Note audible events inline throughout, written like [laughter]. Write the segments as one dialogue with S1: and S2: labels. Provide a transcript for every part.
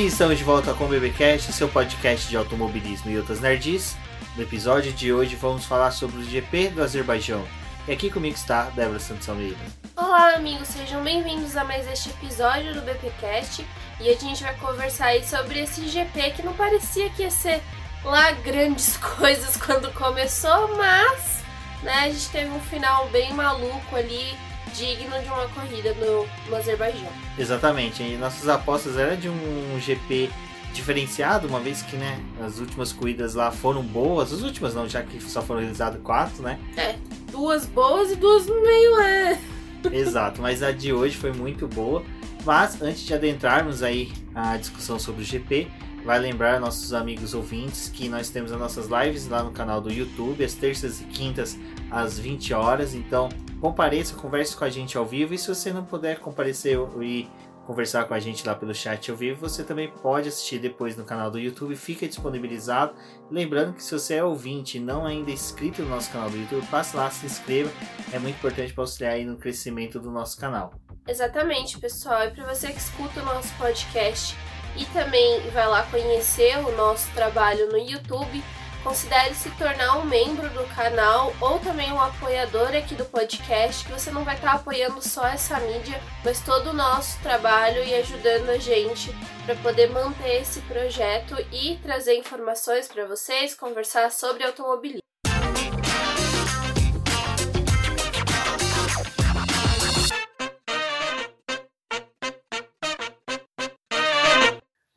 S1: E estamos de volta com o BBcast, seu podcast de automobilismo e outras nerds. No episódio de hoje vamos falar sobre o GP do Azerbaijão. E aqui comigo está Débora Santos Almeida.
S2: Olá, amigos, sejam bem-vindos a mais este episódio do BPcast. E a gente vai conversar aí sobre esse GP que não parecia que ia ser lá grandes [laughs] coisas quando começou, mas né, a gente teve um final bem maluco ali, digno de uma corrida no, no Azerbaijão.
S1: Exatamente, e nossas apostas eram de um GP diferenciado, uma vez que né, as últimas corridas lá foram boas, as últimas não, já que só foram realizadas quatro, né?
S2: É, duas boas e duas meio é. [laughs]
S1: Exato, mas a de hoje foi muito boa. Mas antes de adentrarmos aí a discussão sobre o GP, vai lembrar nossos amigos ouvintes que nós temos as nossas lives lá no canal do YouTube, às terças e quintas às 20 horas. Então, compareça, converse com a gente ao vivo. E se você não puder comparecer e conversar com a gente lá pelo chat ao vivo, você também pode assistir depois no canal do YouTube, fica disponibilizado. Lembrando que se você é ouvinte e não ainda inscrito no nosso canal do YouTube, passe lá, se inscreva, é muito importante para auxiliar aí no crescimento do nosso canal.
S2: Exatamente, pessoal. E para você que escuta o nosso podcast e também vai lá conhecer o nosso trabalho no YouTube, considere se tornar um membro do canal ou também um apoiador aqui do podcast, que você não vai estar apoiando só essa mídia, mas todo o nosso trabalho e ajudando a gente para poder manter esse projeto e trazer informações para vocês, conversar sobre automobilismo.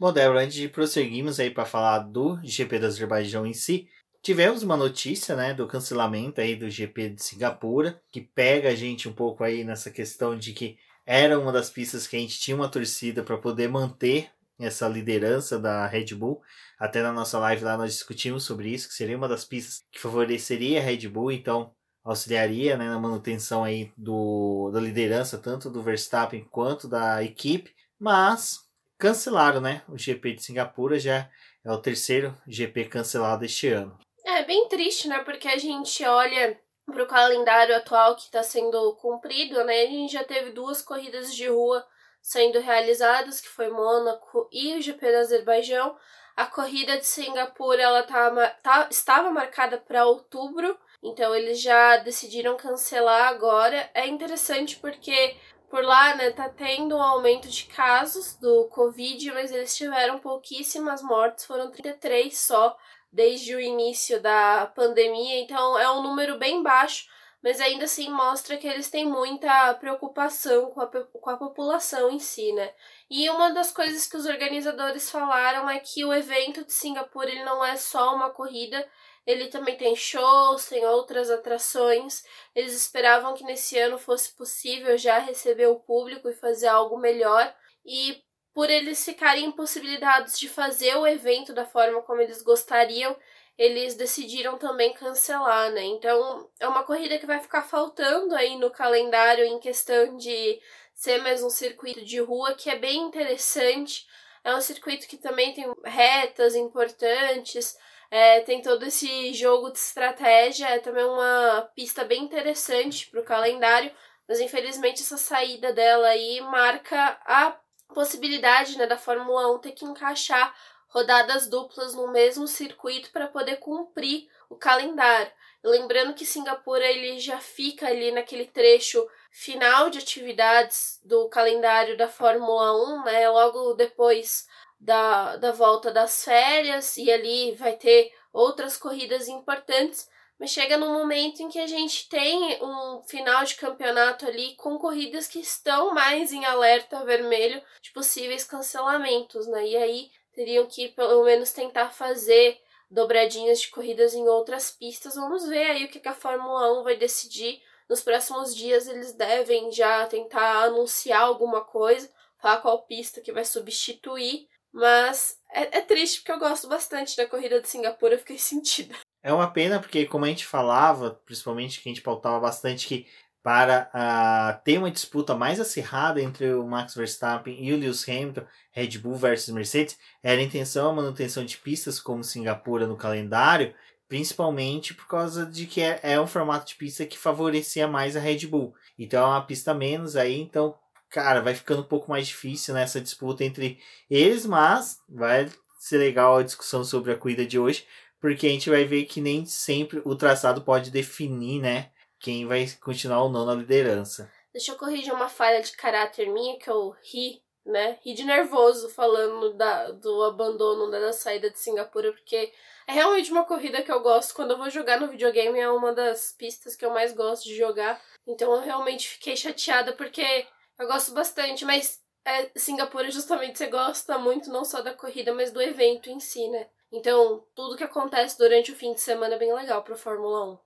S1: Bom, Débora, antes de prosseguirmos aí para falar do GP do Azerbaijão em si, tivemos uma notícia, né, do cancelamento aí do GP de Singapura, que pega a gente um pouco aí nessa questão de que era uma das pistas que a gente tinha uma torcida para poder manter essa liderança da Red Bull. Até na nossa live lá nós discutimos sobre isso, que seria uma das pistas que favoreceria a Red Bull, então auxiliaria né, na manutenção aí do, da liderança, tanto do Verstappen quanto da equipe. Mas cancelaram, né? O GP de Singapura já é o terceiro GP cancelado este ano.
S2: É bem triste, né? Porque a gente olha para o calendário atual que está sendo cumprido, né? A gente já teve duas corridas de rua sendo realizadas, que foi Mônaco e o GP do Azerbaijão. A corrida de Singapura ela tá, tá, estava marcada para outubro, então eles já decidiram cancelar agora. É interessante porque por lá, né, tá tendo um aumento de casos do Covid, mas eles tiveram pouquíssimas mortes, foram 33 só desde o início da pandemia, então é um número bem baixo, mas ainda assim mostra que eles têm muita preocupação com a, com a população em si, né? E uma das coisas que os organizadores falaram é que o evento de Singapura ele não é só uma corrida, ele também tem shows, tem outras atrações. Eles esperavam que nesse ano fosse possível já receber o público e fazer algo melhor. E por eles ficarem impossibilitados de fazer o evento da forma como eles gostariam, eles decidiram também cancelar, né? Então é uma corrida que vai ficar faltando aí no calendário em questão de ser mais um circuito de rua que é bem interessante. É um circuito que também tem retas importantes, é, tem todo esse jogo de estratégia, é também uma pista bem interessante para o calendário, mas infelizmente essa saída dela aí marca a possibilidade né, da Fórmula 1 ter que encaixar rodadas duplas no mesmo circuito para poder cumprir o calendário. Lembrando que Singapura ele já fica ali naquele trecho final de atividades do calendário da Fórmula 1, né? Logo depois da, da volta das férias e ali vai ter outras corridas importantes, mas chega num momento em que a gente tem um final de campeonato ali com corridas que estão mais em alerta vermelho de possíveis cancelamentos, né? E aí teriam que pelo menos tentar fazer dobradinhas de corridas em outras pistas. Vamos ver aí o que a Fórmula 1 vai decidir. Nos próximos dias eles devem já tentar anunciar alguma coisa, falar qual pista que vai substituir mas é, é, triste porque eu gosto bastante da corrida de Singapura, eu fiquei [laughs] sentida.
S1: É uma pena porque, como a gente falava, principalmente que a gente pautava bastante que para uh, ter uma disputa mais acirrada entre o Max Verstappen e o Lewis Hamilton, Red Bull versus Mercedes, era a intenção a manutenção de pistas como Singapura no calendário, principalmente por causa de que é, é um formato de pista que favorecia mais a Red Bull. Então é uma pista menos aí, então cara, vai ficando um pouco mais difícil nessa disputa entre eles, mas vai ser legal a discussão sobre a corrida de hoje, porque a gente vai ver que nem sempre o traçado pode definir, né, quem vai continuar ou não na liderança.
S2: Deixa eu corrigir uma falha de caráter minha que eu ri, né? Ri de nervoso falando da, do abandono da saída de Singapura, porque é realmente uma corrida que eu gosto. Quando eu vou jogar no videogame, é uma das pistas que eu mais gosto de jogar. Então eu realmente fiquei chateada porque eu gosto bastante, mas é, Singapura justamente você gosta muito não só da corrida, mas do evento em si, né? Então, tudo que acontece durante o fim de semana é bem legal para Fórmula 1.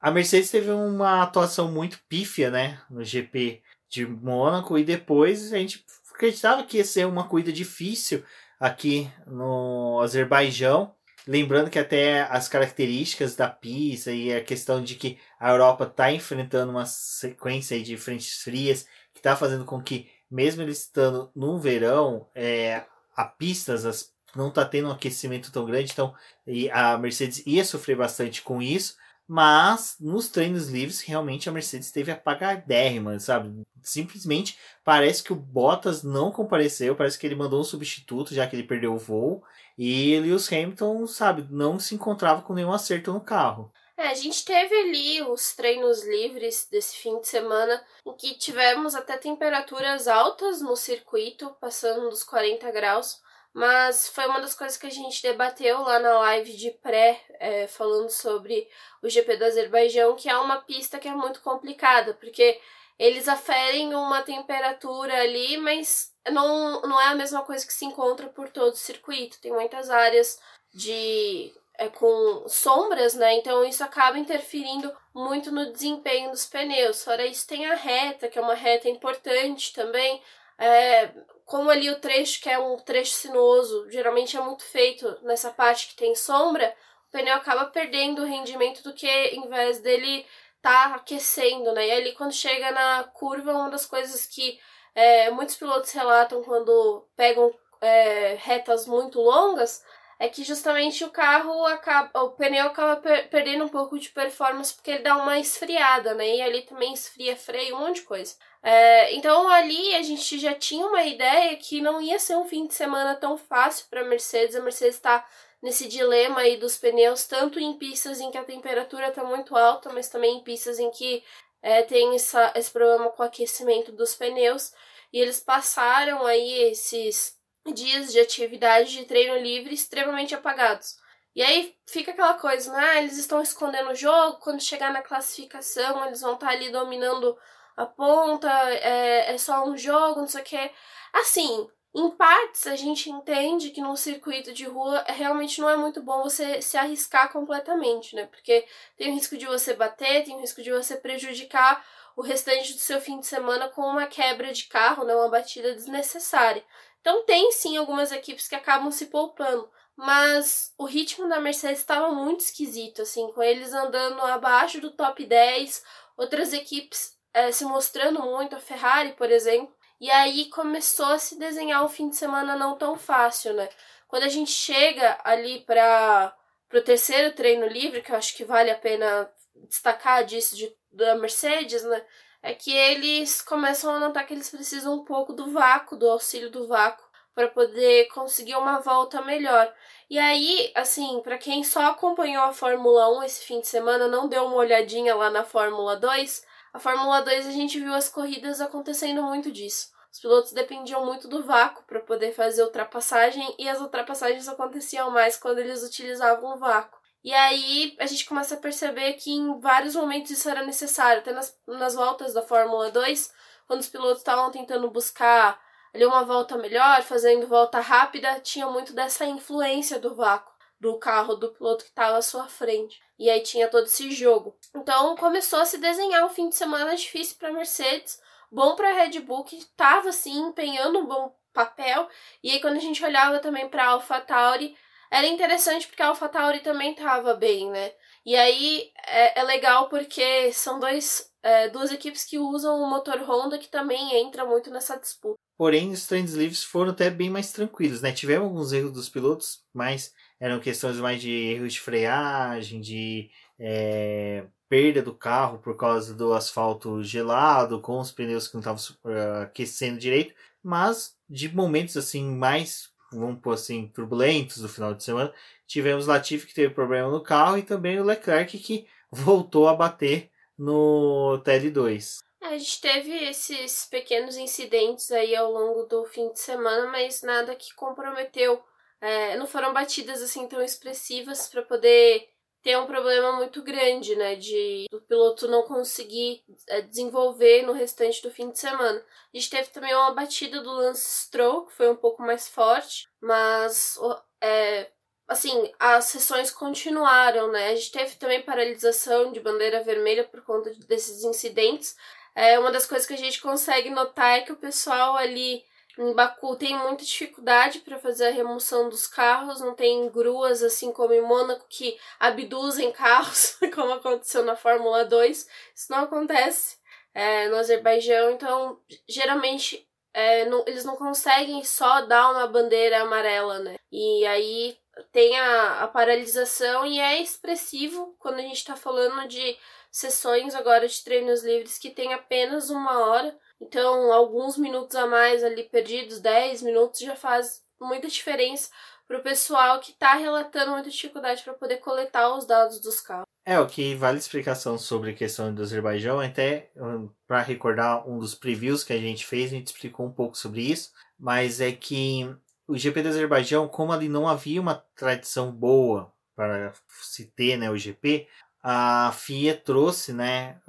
S1: A Mercedes teve uma atuação muito pífia, né, no GP de Mônaco e depois a gente acreditava que ia ser uma corrida difícil aqui no Azerbaijão. Lembrando que até as características da pista e a questão de que a Europa está enfrentando uma sequência de frentes frias que está fazendo com que, mesmo eles estando no verão, é, a pistas as, não está tendo um aquecimento tão grande, então e a Mercedes ia sofrer bastante com isso. Mas nos treinos livres, realmente a Mercedes teve apagadérrima, sabe? Simplesmente parece que o Bottas não compareceu, parece que ele mandou um substituto, já que ele perdeu o voo. E Lewis Hamilton, sabe, não se encontrava com nenhum acerto no carro.
S2: É, a gente teve ali os treinos livres desse fim de semana, em que tivemos até temperaturas altas no circuito, passando dos 40 graus. Mas foi uma das coisas que a gente debateu lá na live de pré, é, falando sobre o GP do Azerbaijão, que é uma pista que é muito complicada, porque eles aferem uma temperatura ali, mas não, não é a mesma coisa que se encontra por todo o circuito. Tem muitas áreas de é, com sombras, né? Então isso acaba interferindo muito no desempenho dos pneus. Fora isso, tem a reta, que é uma reta importante também. É, como ali o trecho, que é um trecho sinuoso, geralmente é muito feito nessa parte que tem sombra, o pneu acaba perdendo o rendimento do que em vez dele tá aquecendo, né? E ali quando chega na curva, uma das coisas que é, muitos pilotos relatam quando pegam é, retas muito longas é que justamente o carro acaba, o pneu acaba per perdendo um pouco de performance porque ele dá uma esfriada, né? E ali também esfria freio, um monte de coisa. É, então ali a gente já tinha uma ideia que não ia ser um fim de semana tão fácil para a Mercedes. A Mercedes está nesse dilema aí dos pneus, tanto em pistas em que a temperatura está muito alta, mas também em pistas em que é, tem essa, esse problema com o aquecimento dos pneus. E eles passaram aí esses dias de atividade de treino livre extremamente apagados. E aí fica aquela coisa, né? Ah, eles estão escondendo o jogo, quando chegar na classificação eles vão estar tá ali dominando a ponta, é, é só um jogo, não sei o que. Assim, em partes a gente entende que num circuito de rua realmente não é muito bom você se arriscar completamente, né? Porque tem o risco de você bater, tem o risco de você prejudicar o restante do seu fim de semana com uma quebra de carro, né? Uma batida desnecessária. Então tem sim algumas equipes que acabam se poupando, mas o ritmo da Mercedes estava muito esquisito, assim, com eles andando abaixo do top 10, outras equipes é, se mostrando muito, a Ferrari, por exemplo. E aí começou a se desenhar um fim de semana não tão fácil, né? Quando a gente chega ali para o terceiro treino livre, que eu acho que vale a pena destacar disso de, da Mercedes, né? é que eles começam a notar que eles precisam um pouco do vácuo, do auxílio do vácuo, para poder conseguir uma volta melhor. E aí, assim, para quem só acompanhou a Fórmula 1 esse fim de semana, não deu uma olhadinha lá na Fórmula 2, a Fórmula 2 a gente viu as corridas acontecendo muito disso. Os pilotos dependiam muito do vácuo para poder fazer ultrapassagem e as ultrapassagens aconteciam mais quando eles utilizavam o vácuo. E aí a gente começa a perceber que em vários momentos isso era necessário, até nas, nas voltas da Fórmula 2, quando os pilotos estavam tentando buscar ali uma volta melhor, fazendo volta rápida, tinha muito dessa influência do vácuo do carro do piloto que estava à sua frente. E aí tinha todo esse jogo. Então começou a se desenhar um fim de semana difícil para Mercedes, bom para Red Bull que estava assim empenhando um bom papel. E aí quando a gente olhava também para AlphaTauri, era interessante porque a AlphaTauri também estava bem, né? E aí é, é legal porque são dois, é, duas equipes que usam o motor Honda que também entra muito nessa disputa.
S1: Porém, os treinos livres foram até bem mais tranquilos, né? Tivemos alguns erros dos pilotos, mas eram questões mais de erros de freagem, de é, perda do carro por causa do asfalto gelado, com os pneus que não estavam uh, aquecendo direito, mas de momentos assim mais, vamos pôr assim, turbulentos do final de semana, tivemos Latifi que teve problema no carro e também o Leclerc que voltou a bater no TL2.
S2: A gente teve esses pequenos incidentes aí ao longo do fim de semana, mas nada que comprometeu. É, não foram batidas assim tão expressivas para poder ter um problema muito grande, né? De o piloto não conseguir é, desenvolver no restante do fim de semana. A gente teve também uma batida do Lance Stroll, que foi um pouco mais forte, mas é, assim, as sessões continuaram, né? A gente teve também paralisação de bandeira vermelha por conta desses incidentes. É, uma das coisas que a gente consegue notar é que o pessoal ali em Baku tem muita dificuldade para fazer a remoção dos carros, não tem gruas assim como em Mônaco que abduzem carros, [laughs] como aconteceu na Fórmula 2. Isso não acontece é, no Azerbaijão, então geralmente é, não, eles não conseguem só dar uma bandeira amarela, né? E aí tem a, a paralisação e é expressivo quando a gente está falando de sessões agora de treinos livres que tem apenas uma hora então, alguns minutos a mais ali perdidos, 10 minutos, já faz muita diferença para o pessoal que está relatando muita dificuldade para poder coletar os dados dos carros.
S1: É, o que vale explicação sobre a questão do Azerbaijão, até um, para recordar um dos previews que a gente fez, a gente explicou um pouco sobre isso, mas é que o GP do Azerbaijão, como ali não havia uma tradição boa para se ter né, o GP, a FIA trouxe né,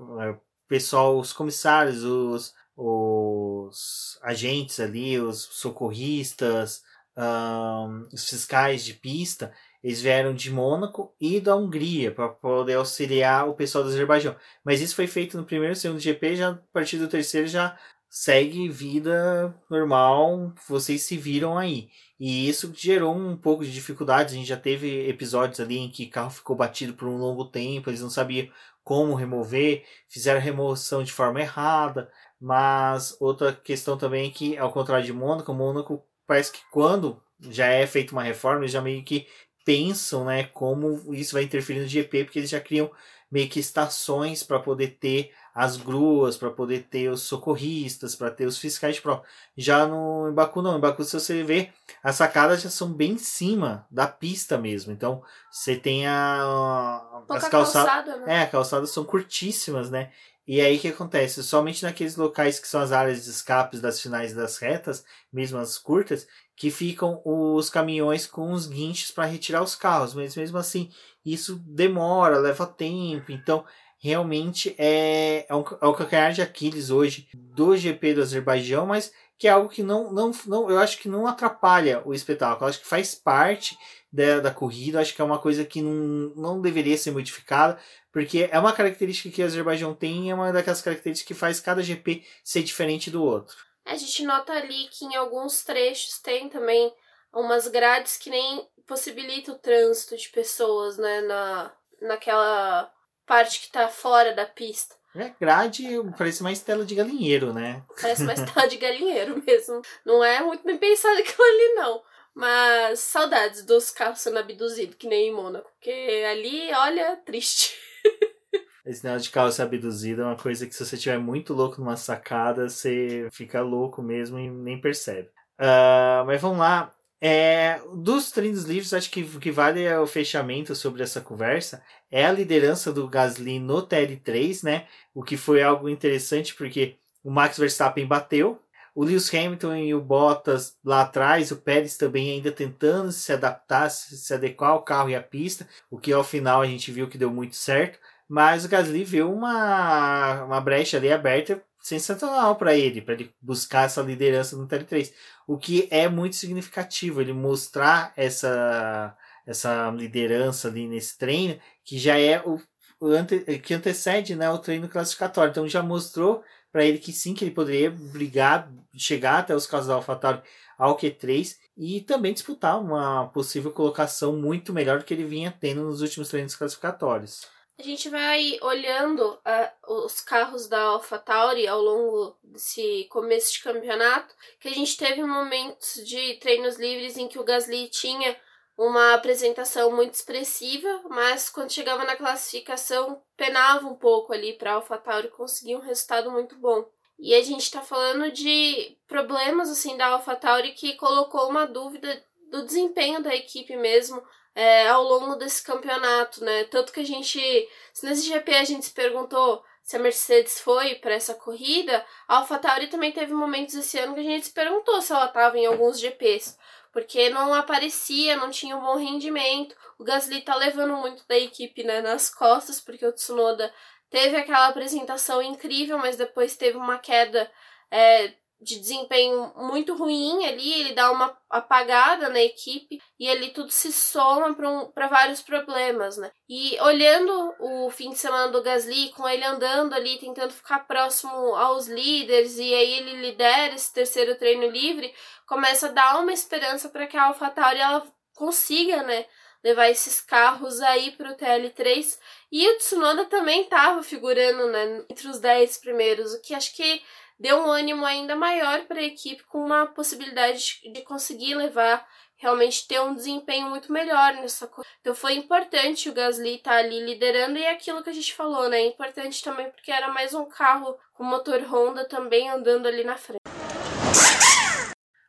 S1: pessoal, os comissários, os os agentes ali, os socorristas, um, os fiscais de pista, eles vieram de Mônaco e da Hungria para poder auxiliar o pessoal do Azerbaijão. Mas isso foi feito no primeiro e segundo GP, já a partir do terceiro já segue vida normal, vocês se viram aí. E isso gerou um pouco de dificuldade. A gente já teve episódios ali em que carro ficou batido por um longo tempo, eles não sabiam como remover, fizeram remoção de forma errada. Mas outra questão também é que, ao contrário de Mônaco, Mônaco parece que quando já é feita uma reforma, eles já meio que pensam né, como isso vai interferir no GP, porque eles já criam meio que estações para poder ter as gruas, para poder ter os socorristas, para ter os fiscais de prova. Já no em Baku não, em Baku se você vê, as sacadas já são bem em cima da pista mesmo. Então, você tem a
S2: Pouca as calçadas, calçada,
S1: né? é, as calçadas são curtíssimas, né? E aí o que acontece? Somente naqueles locais que são as áreas de escapes das finais das retas, mesmo as curtas, que ficam os caminhões com os guinches para retirar os carros. Mas mesmo assim, isso demora, leva tempo. Então, realmente é, é, um, é o calcanhar de Aquiles hoje do GP do Azerbaijão, mas que é algo que não, não, não eu acho que não atrapalha o espetáculo. Eu acho que faz parte da, da corrida, acho que é uma coisa que não, não deveria ser modificada, porque é uma característica que o Azerbaijão tem e é uma daquelas características que faz cada GP ser diferente do outro.
S2: A gente nota ali que em alguns trechos tem também umas grades que nem possibilitam o trânsito de pessoas, né, na, naquela parte que tá fora da pista.
S1: É, grade parece mais tela de galinheiro, né?
S2: Parece mais tela de galinheiro [laughs] mesmo. Não é muito bem pensado [laughs] aquilo ali, não. Mas saudades dos carros sendo abduzidos, que nem em Mônaco. Porque ali, olha, triste. [laughs]
S1: Esse negócio de carro ser abduzido é uma coisa que se você estiver muito louco numa sacada, você fica louco mesmo e nem percebe. Uh, mas vamos lá. É, dos treinos livres, acho que o que vale é o fechamento sobre essa conversa é a liderança do Gasly no TL3, né? O que foi algo interessante porque o Max Verstappen bateu, o Lewis Hamilton e o Bottas lá atrás, o Pérez também ainda tentando se adaptar, se adequar ao carro e à pista, o que ao final a gente viu que deu muito certo. Mas o Gasly viu uma, uma brecha ali aberta sensacional para ele, para ele buscar essa liderança no TL3. O que é muito significativo, ele mostrar essa, essa liderança ali nesse treino, que já é o, o ante, que antecede né, o treino classificatório. Então já mostrou para ele que sim, que ele poderia brigar, chegar até os casos da AlphaTauri ao Q3 e também disputar uma possível colocação muito melhor do que ele vinha tendo nos últimos treinos classificatórios.
S2: A gente vai olhando uh, os carros da AlphaTauri ao longo desse começo de campeonato, que a gente teve momentos de treinos livres em que o Gasly tinha uma apresentação muito expressiva, mas quando chegava na classificação penava um pouco ali para a AlphaTauri conseguir um resultado muito bom. E a gente está falando de problemas assim da AlphaTauri que colocou uma dúvida do desempenho da equipe mesmo é, ao longo desse campeonato, né? Tanto que a gente, se nesse GP a gente se perguntou se a Mercedes foi para essa corrida, a AlphaTauri também teve momentos esse ano que a gente se perguntou se ela estava em alguns GPs porque não aparecia, não tinha um bom rendimento. O Gasly tá levando muito da equipe né, nas costas, porque o Tsunoda teve aquela apresentação incrível, mas depois teve uma queda é, de desempenho muito ruim ali, ele dá uma apagada na equipe e ali tudo se soma para um, vários problemas, né? E olhando o fim de semana do Gasly, com ele andando ali, tentando ficar próximo aos líderes, e aí ele lidera esse terceiro treino livre, começa a dar uma esperança para que a AlphaTauri ela consiga, né? levar esses carros aí para o TL3. E o Tsunoda também estava figurando né, entre os 10 primeiros, o que acho que deu um ânimo ainda maior para a equipe com uma possibilidade de conseguir levar realmente ter um desempenho muito melhor nessa coisa. Então foi importante o Gasly estar tá ali liderando e é aquilo que a gente falou, né? É importante também porque era mais um carro com motor Honda também andando ali na frente.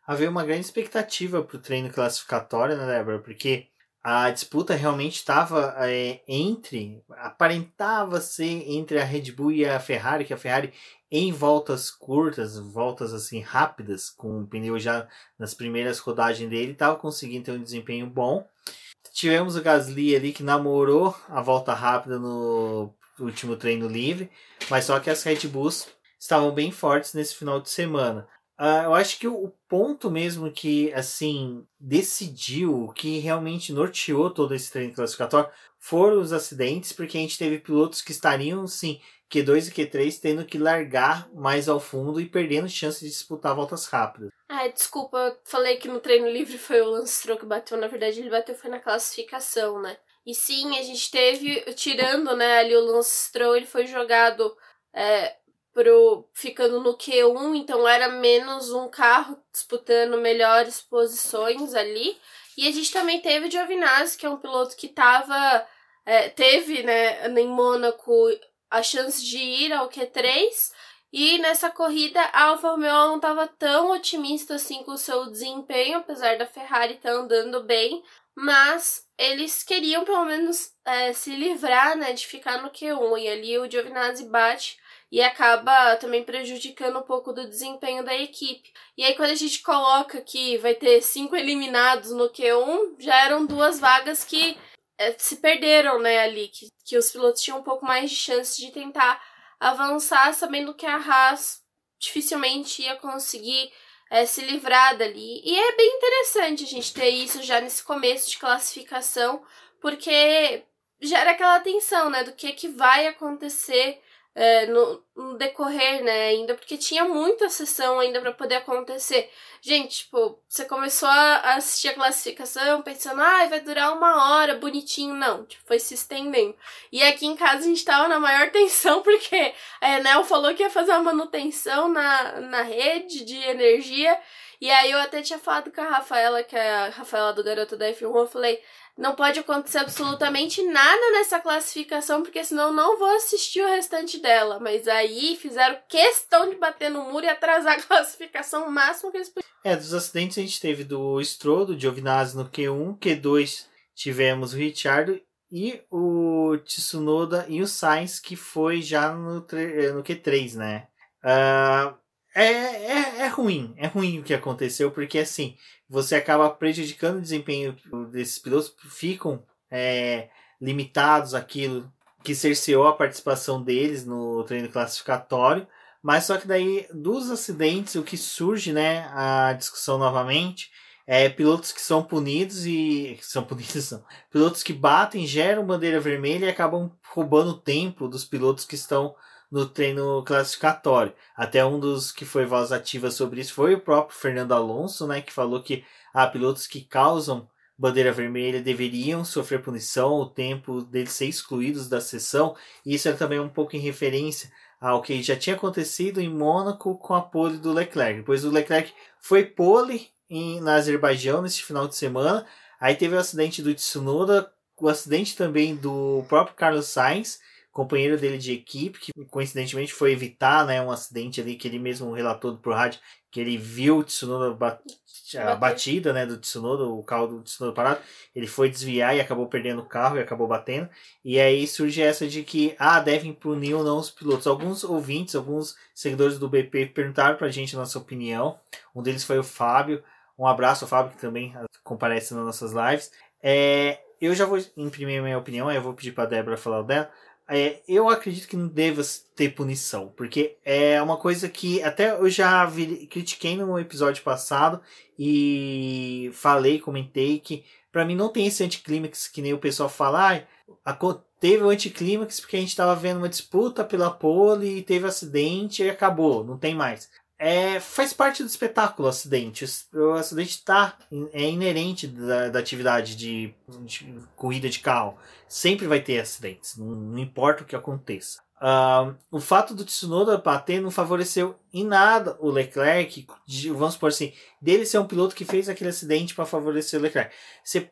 S1: Havia uma grande expectativa para o treino classificatório, né, Débora? Porque a disputa realmente estava é, entre, aparentava ser entre a Red Bull e a Ferrari, que a Ferrari em voltas curtas, voltas assim rápidas, com o pneu já nas primeiras rodagens dele, estava conseguindo ter um desempenho bom. Tivemos o Gasly ali que namorou a volta rápida no último treino livre, mas só que as Red Bulls estavam bem fortes nesse final de semana. Uh, eu acho que o ponto mesmo que, assim, decidiu, que realmente norteou todo esse treino classificatório, foram os acidentes, porque a gente teve pilotos que estariam, sim, Q2 e Q3 tendo que largar mais ao fundo e perdendo chance de disputar voltas rápidas.
S2: Ah, desculpa, eu falei que no treino livre foi o Lance Stroll que bateu, na verdade ele bateu foi na classificação, né? E sim, a gente teve, tirando, né, ali o Lance Stroll, ele foi jogado é, pro ficando no Q1, então era menos um carro disputando melhores posições ali. E a gente também teve o Giovinazzi, que é um piloto que tava é, teve, né, em Mônaco a chance de ir ao Q3. E nessa corrida a Alfa Romeo não estava tão otimista assim com o seu desempenho, apesar da Ferrari estar tá andando bem, mas eles queriam pelo menos é, se livrar né, de ficar no Q1. E ali o Giovinazzi bate e acaba também prejudicando um pouco do desempenho da equipe. E aí, quando a gente coloca que vai ter cinco eliminados no Q1, já eram duas vagas que é, se perderam, né, ali, que, que os pilotos tinham um pouco mais de chance de tentar avançar, sabendo que a Haas dificilmente ia conseguir é, se livrar dali. E é bem interessante a gente ter isso já nesse começo de classificação, porque gera aquela tensão, né, do que, que vai acontecer é, no, no, decorrer, né, ainda, porque tinha muita sessão ainda para poder acontecer. Gente, tipo, você começou a assistir a classificação pensando, ah, vai durar uma hora, bonitinho. Não, tipo, foi se estendendo. E aqui em casa a gente tava na maior [laughs] tensão, porque a Enel falou que ia fazer uma manutenção na, na rede de energia. E aí eu até tinha falado com a Rafaela, que é a Rafaela do Garoto da F1, eu falei, não pode acontecer absolutamente nada nessa classificação, porque senão não vou assistir o restante dela. Mas aí fizeram questão de bater no muro e atrasar a [laughs] classificação o máximo que eles
S1: podiam. É, dos acidentes a gente teve do Stroll, do Giovinazzi no Q1, Q2 tivemos o Richard e o Tsunoda e o Sainz, que foi já no, no Q3, né? Uh, é, é, é ruim, é ruim o que aconteceu, porque assim, você acaba prejudicando o desempenho desses pilotos, ficam é, limitados àquilo que cerceou a participação deles no treino classificatório. Mas só que daí, dos acidentes, o que surge, né, a discussão novamente, é pilotos que são punidos e. [laughs] São punidos, são. Pilotos que batem, geram bandeira vermelha e acabam roubando tempo dos pilotos que estão no treino classificatório. Até um dos que foi voz ativa sobre isso foi o próprio Fernando Alonso, né, que falou que ah, pilotos que causam bandeira vermelha deveriam sofrer punição, o tempo deles ser excluídos da sessão. Isso é também um pouco em referência ao que já tinha acontecido em Mônaco com a pole do Leclerc. Depois o Leclerc foi pole em, na Azerbaijão nesse final de semana, Aí teve o acidente do Tsunoda, o acidente também do próprio Carlos Sainz, companheiro dele de equipe, que coincidentemente foi evitar né, um acidente ali que ele mesmo relatou pro rádio, que ele viu o Tsunoda bat a batida né, do Tsunoda, o carro do Tsunoda parado, ele foi desviar e acabou perdendo o carro e acabou batendo. E aí surge essa de que, ah, devem punir ou não os pilotos. Alguns ouvintes, alguns seguidores do BP perguntaram pra gente a nossa opinião. Um deles foi o Fábio. Um abraço ao Fábio, que também comparece nas nossas lives. É, eu já vou imprimir a minha opinião, aí eu vou pedir pra Débora falar dela. É, eu acredito que não deva ter punição, porque é uma coisa que até eu já vi, critiquei no episódio passado e falei, comentei que para mim não tem esse anticlímax que nem o pessoal fala, ah, teve o anticlímax porque a gente estava vendo uma disputa pela pole e teve acidente e acabou, não tem mais é, faz parte do espetáculo o acidente. O acidente tá, é inerente da, da atividade de, de, corrida de carro. Sempre vai ter acidentes, não, não importa o que aconteça. Uh, o fato do Tsunoda bater não favoreceu em nada o Leclerc, de, vamos supor assim, dele ser um piloto que fez aquele acidente para favorecer o Leclerc. Você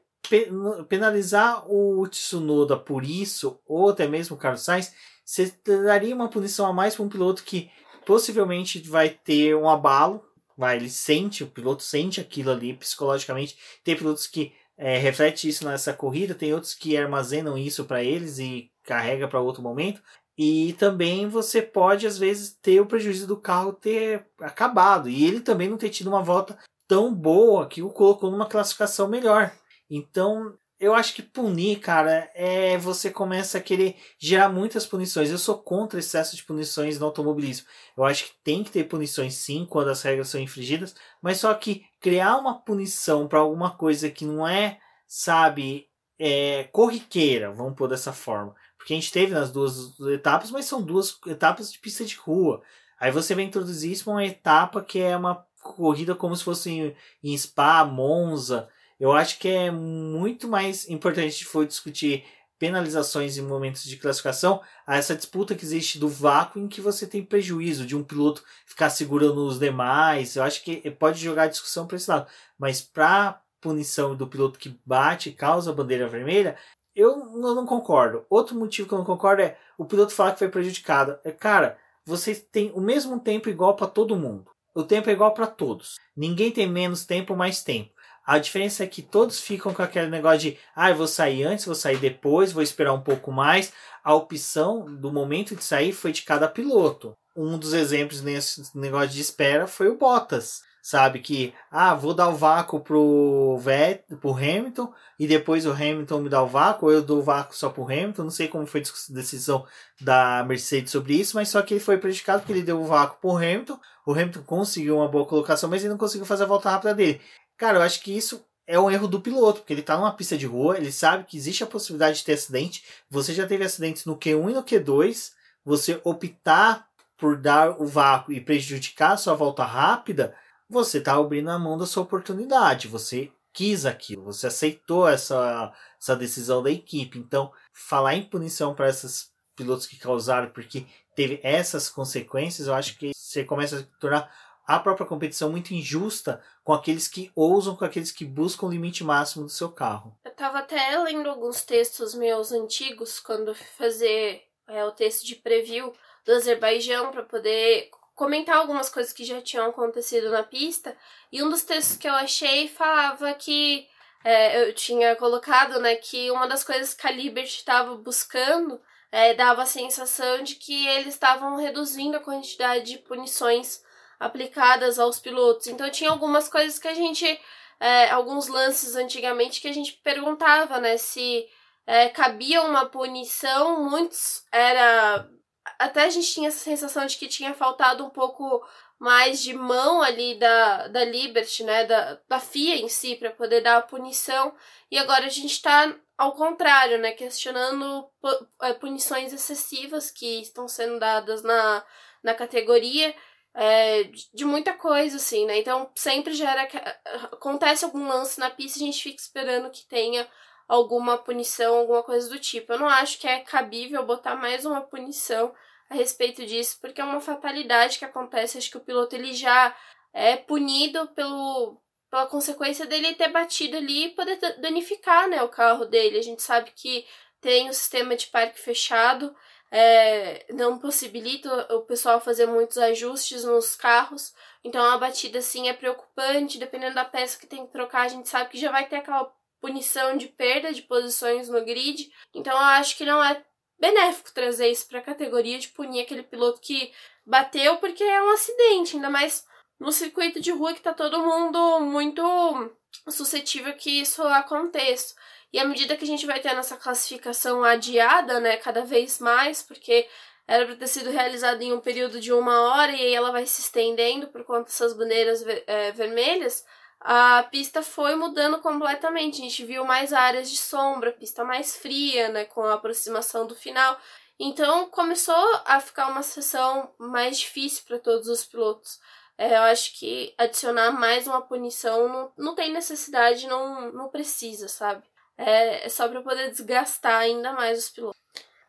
S1: penalizar o Tsunoda por isso, ou até mesmo o Carlos Sainz, você daria uma punição a mais para um piloto que possivelmente vai ter um abalo, vai, ele sente, o piloto sente aquilo ali psicologicamente. Tem pilotos que é, refletem isso nessa corrida, tem outros que armazenam isso para eles e carrega para outro momento. E também você pode, às vezes, ter o prejuízo do carro ter acabado. E ele também não ter tido uma volta tão boa que o colocou numa classificação melhor. Então, eu acho que punir, cara, é você começa a querer gerar muitas punições. Eu sou contra excesso de punições no automobilismo. Eu acho que tem que ter punições sim quando as regras são infringidas, mas só que criar uma punição para alguma coisa que não é, sabe, é, corriqueira, vamos pôr dessa forma. Porque a gente teve nas duas etapas, mas são duas etapas de pista de rua. Aí você vai introduzir isso para uma etapa que é uma corrida como se fosse em, em Spa, Monza eu acho que é muito mais importante for discutir penalizações em momentos de classificação a essa disputa que existe do vácuo em que você tem prejuízo de um piloto ficar segurando os demais. Eu acho que pode jogar a discussão para esse lado. Mas para punição do piloto que bate e causa a bandeira vermelha, eu não concordo. Outro motivo que eu não concordo é o piloto falar que foi prejudicado. É, cara, você tem o mesmo tempo igual para todo mundo. O tempo é igual para todos. Ninguém tem menos tempo mais tempo. A diferença é que todos ficam com aquele negócio de, ah, vou sair antes, vou sair depois, vou esperar um pouco mais. A opção do momento de sair foi de cada piloto. Um dos exemplos nesse negócio de espera foi o Bottas. Sabe que, ah, vou dar o vácuo pro, Vet, pro Hamilton e depois o Hamilton me dá o vácuo, ou eu dou o vácuo só pro Hamilton. Não sei como foi a decisão da Mercedes sobre isso, mas só que ele foi prejudicado porque ele deu o vácuo pro Hamilton. O Hamilton conseguiu uma boa colocação, mas ele não conseguiu fazer a volta rápida dele. Cara, eu acho que isso é um erro do piloto, porque ele está numa pista de rua, ele sabe que existe a possibilidade de ter acidente. Você já teve acidentes no Q1 e no Q2. Você optar por dar o vácuo e prejudicar a sua volta rápida, você está abrindo a mão da sua oportunidade. Você quis aquilo, você aceitou essa, essa decisão da equipe. Então, falar em punição para esses pilotos que causaram porque teve essas consequências, eu acho que você começa a tornar a própria competição muito injusta com aqueles que ousam, com aqueles que buscam o limite máximo do seu carro.
S2: Eu tava até lendo alguns textos meus antigos quando fazer é, o texto de preview do Azerbaijão para poder comentar algumas coisas que já tinham acontecido na pista. E um dos textos que eu achei falava que é, eu tinha colocado né, que uma das coisas que a Liberty estava buscando é, dava a sensação de que eles estavam reduzindo a quantidade de punições aplicadas aos pilotos. Então tinha algumas coisas que a gente. É, alguns lances antigamente que a gente perguntava, né, se é, cabia uma punição, muitos era. Até a gente tinha essa sensação de que tinha faltado um pouco mais de mão ali da, da Liberty, né, da, da FIA em si, para poder dar a punição. E agora a gente está ao contrário, né, questionando é, punições excessivas que estão sendo dadas na, na categoria é, de muita coisa, assim, né? Então sempre gera. Acontece algum lance na pista e a gente fica esperando que tenha alguma punição, alguma coisa do tipo. Eu não acho que é cabível botar mais uma punição a respeito disso, porque é uma fatalidade que acontece. Acho que o piloto ele já é punido pelo pela consequência dele ter batido ali e poder danificar né, o carro dele. A gente sabe que tem o sistema de parque fechado, é, não possibilita o pessoal fazer muitos ajustes nos carros. Então a batida assim é preocupante, dependendo da peça que tem que trocar, a gente sabe que já vai ter aquela punição de perda de posições no grid. Então eu acho que não é benéfico trazer isso para a categoria de punir aquele piloto que bateu porque é um acidente, ainda mais no circuito de rua que tá todo mundo muito suscetível que isso aconteça. E à medida que a gente vai tendo essa classificação adiada, né, cada vez mais, porque era para ter sido realizada em um período de uma hora e aí ela vai se estendendo por conta dessas bandeiras é, vermelhas, a pista foi mudando completamente. A gente viu mais áreas de sombra, pista mais fria, né, com a aproximação do final. Então começou a ficar uma sessão mais difícil para todos os pilotos. É, eu acho que adicionar mais uma punição não, não tem necessidade, não, não precisa, sabe? É, é só para poder desgastar ainda mais os pilotos.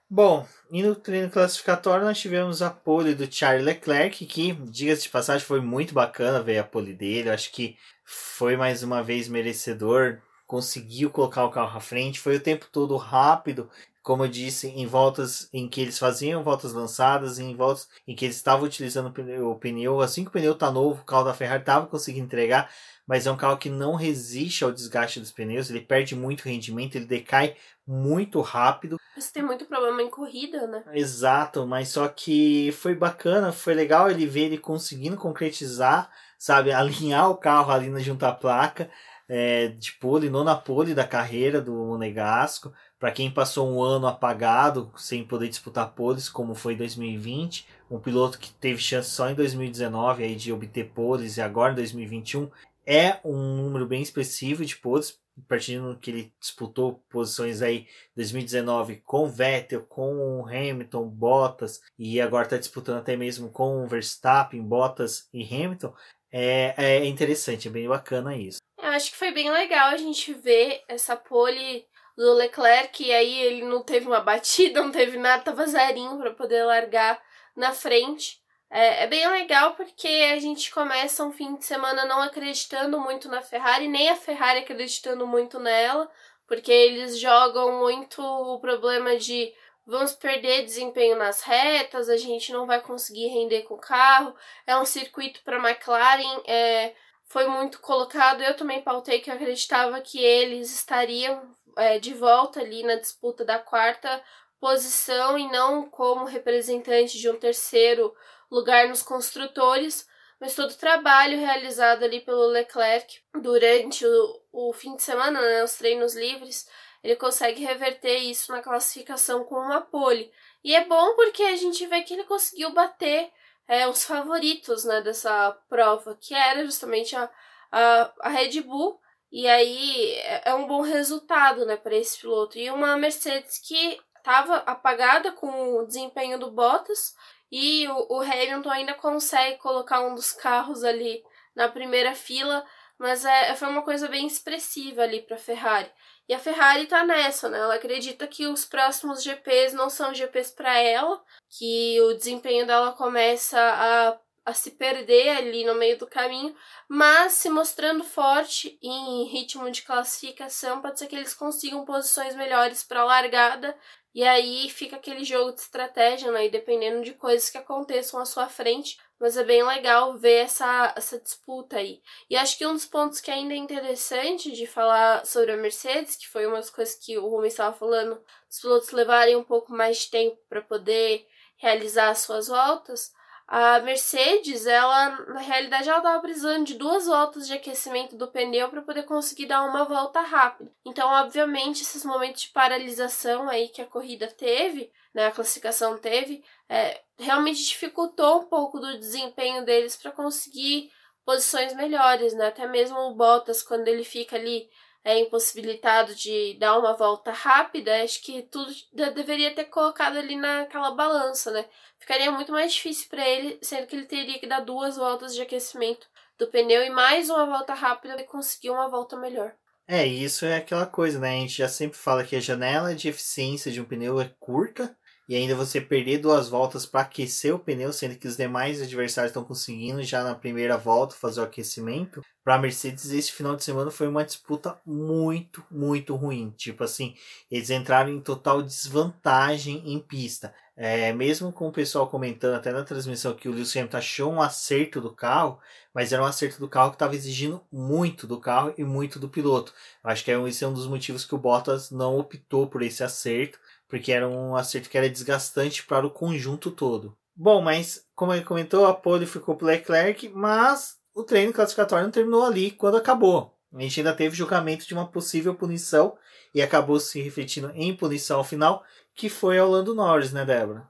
S1: Bom, e no treino classificatório nós tivemos a pole do Charles Leclerc, que, diga-se de passagem, foi muito bacana ver a pole dele. Eu acho que foi mais uma vez merecedor, conseguiu colocar o carro à frente, foi o tempo todo rápido, como eu disse, em voltas em que eles faziam voltas lançadas, em voltas em que eles estavam utilizando o pneu, assim que o pneu está novo, o carro da Ferrari estava conseguindo entregar, mas é um carro que não resiste ao desgaste dos pneus, ele perde muito rendimento, ele decai muito rápido.
S2: Você tem muito problema em corrida, né?
S1: Exato, mas só que foi bacana, foi legal ele ver ele conseguindo concretizar sabe, [laughs] alinhar o carro ali na junta placa é, de pole, nona pole da carreira do Monegasco. Para quem passou um ano apagado, sem poder disputar poles, como foi em 2020, um piloto que teve chance só em 2019 aí de obter poles e agora em 2021 é um número bem expressivo de poles, partindo que ele disputou posições aí 2019 com Vettel, com Hamilton, Bottas e agora está disputando até mesmo com Verstappen, Bottas e Hamilton é, é interessante, é bem bacana isso.
S2: Eu acho que foi bem legal a gente ver essa pole do Leclerc, e aí ele não teve uma batida, [laughs] não teve nada, tava zerinho para poder largar na frente. É, é, bem legal porque a gente começa um fim de semana não acreditando muito na Ferrari, nem a Ferrari acreditando muito nela, porque eles jogam muito o problema de vamos perder desempenho nas retas, a gente não vai conseguir render com o carro. É um circuito para McLaren, é, foi muito colocado. Eu também pautei que eu acreditava que eles estariam é, de volta ali na disputa da quarta posição e não como representante de um terceiro lugar nos construtores. Mas todo o trabalho realizado ali pelo Leclerc durante o, o fim de semana, né, os treinos livres, ele consegue reverter isso na classificação com uma pole. E é bom porque a gente vê que ele conseguiu bater é, os favoritos né, dessa prova, que era justamente a, a, a Red Bull. E aí é, é um bom resultado né, para esse piloto. E uma Mercedes que estava apagada com o desempenho do Bottas e o, o Hamilton ainda consegue colocar um dos carros ali na primeira fila, mas é, foi uma coisa bem expressiva ali para a Ferrari. E a Ferrari tá nessa, né? Ela acredita que os próximos GPs não são GPs para ela, que o desempenho dela começa a, a se perder ali no meio do caminho, mas se mostrando forte em ritmo de classificação, pode ser que eles consigam posições melhores para a largada e aí fica aquele jogo de estratégia, né? E dependendo de coisas que aconteçam à sua frente, mas é bem legal ver essa, essa disputa aí. E acho que um dos pontos que ainda é interessante de falar sobre a Mercedes, que foi uma das coisas que o Rumi estava falando, os pilotos levarem um pouco mais de tempo para poder realizar as suas voltas, a Mercedes, ela na realidade ela estava precisando de duas voltas de aquecimento do pneu para poder conseguir dar uma volta rápida. Então, obviamente, esses momentos de paralisação aí que a corrida teve, né, a classificação teve, é, realmente dificultou um pouco do desempenho deles para conseguir posições melhores, né? Até mesmo o Bottas quando ele fica ali é impossibilitado de dar uma volta rápida, acho que tudo deveria ter colocado ali naquela balança, né? Ficaria muito mais difícil para ele, sendo que ele teria que dar duas voltas de aquecimento do pneu e mais uma volta rápida e conseguir uma volta melhor.
S1: É, isso é aquela coisa, né? A gente já sempre fala que a janela de eficiência de um pneu é curta e ainda você perder duas voltas para aquecer o pneu, sendo que os demais adversários estão conseguindo já na primeira volta fazer o aquecimento. Para a Mercedes, esse final de semana foi uma disputa muito, muito ruim. Tipo assim, eles entraram em total desvantagem em pista. É, mesmo com o pessoal comentando até na transmissão que o Lewis Hamilton achou um acerto do carro, mas era um acerto do carro que estava exigindo muito do carro e muito do piloto. Acho que esse é um dos motivos que o Bottas não optou por esse acerto, porque era um acerto que era desgastante para o conjunto todo. Bom, mas como ele comentou, a pole ficou para Leclerc, mas o treino classificatório não terminou ali quando acabou. A gente ainda teve julgamento de uma possível punição e acabou se refletindo em punição ao final, que foi ao Lando Norris, né, Débora?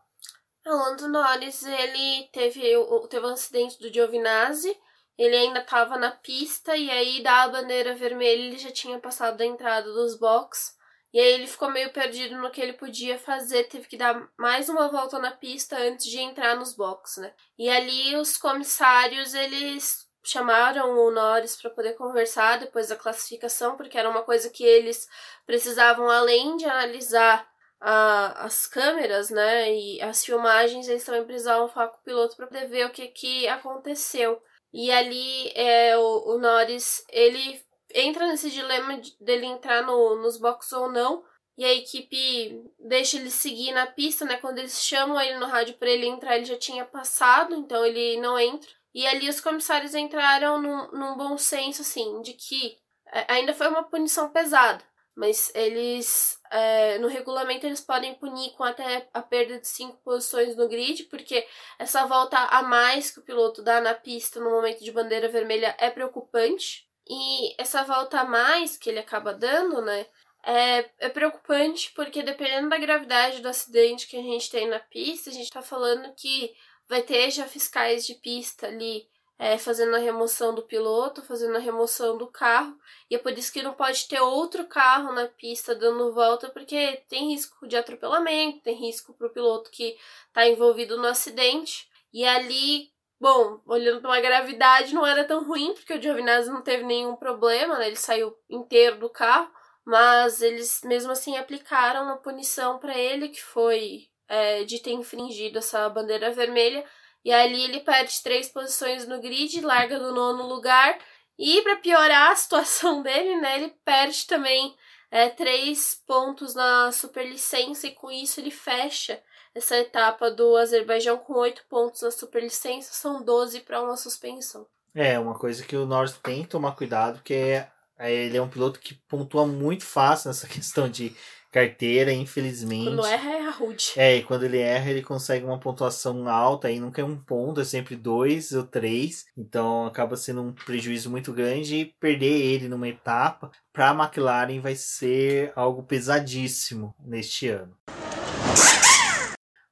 S2: O Lando Norris, ele teve, teve um acidente do Giovinazzi, ele ainda estava na pista e aí da bandeira vermelha ele já tinha passado da entrada dos boxes. E aí ele ficou meio perdido no que ele podia fazer, teve que dar mais uma volta na pista antes de entrar nos boxes, né? E ali os comissários, eles chamaram o Norris para poder conversar depois da classificação, porque era uma coisa que eles precisavam além de analisar a, as câmeras, né, e as filmagens, eles também precisavam falar com o piloto para poder ver o que, que aconteceu. E ali é, o, o Norris, ele entra nesse dilema de, dele entrar no, nos boxes ou não, e a equipe deixa ele seguir na pista, né? Quando eles chamam ele no rádio para ele entrar, ele já tinha passado, então ele não entra. E ali os comissários entraram num, num bom senso, assim, de que é, ainda foi uma punição pesada. Mas eles, é, no regulamento, eles podem punir com até a perda de cinco posições no grid, porque essa volta a mais que o piloto dá na pista no momento de bandeira vermelha é preocupante. E essa volta a mais que ele acaba dando, né, é, é preocupante porque dependendo da gravidade do acidente que a gente tem na pista, a gente tá falando que vai ter já fiscais de pista ali é, fazendo a remoção do piloto, fazendo a remoção do carro. E é por isso que não pode ter outro carro na pista dando volta, porque tem risco de atropelamento, tem risco para o piloto que está envolvido no acidente. E ali, bom, olhando pela gravidade, não era tão ruim, porque o Giovinazzi não teve nenhum problema, né? ele saiu inteiro do carro. Mas eles mesmo assim aplicaram uma punição para ele, que foi é, de ter infringido essa bandeira vermelha e ali ele perde três posições no grid, larga no nono lugar. E para piorar a situação [laughs] dele, né, ele perde também é, três pontos na superlicença e com isso ele fecha essa etapa do Azerbaijão com oito pontos na superlicença, são 12 para uma suspensão.
S1: É, uma coisa que o Norris tem que tomar cuidado, porque é, ele é um piloto que pontua muito fácil nessa [laughs] questão de carteira, infelizmente.
S2: Quando erra, é a rude.
S1: É, e quando ele erra, ele consegue uma pontuação alta, aí nunca é um ponto, é sempre dois ou três. Então acaba sendo um prejuízo muito grande e perder ele numa etapa para a McLaren vai ser algo pesadíssimo neste ano.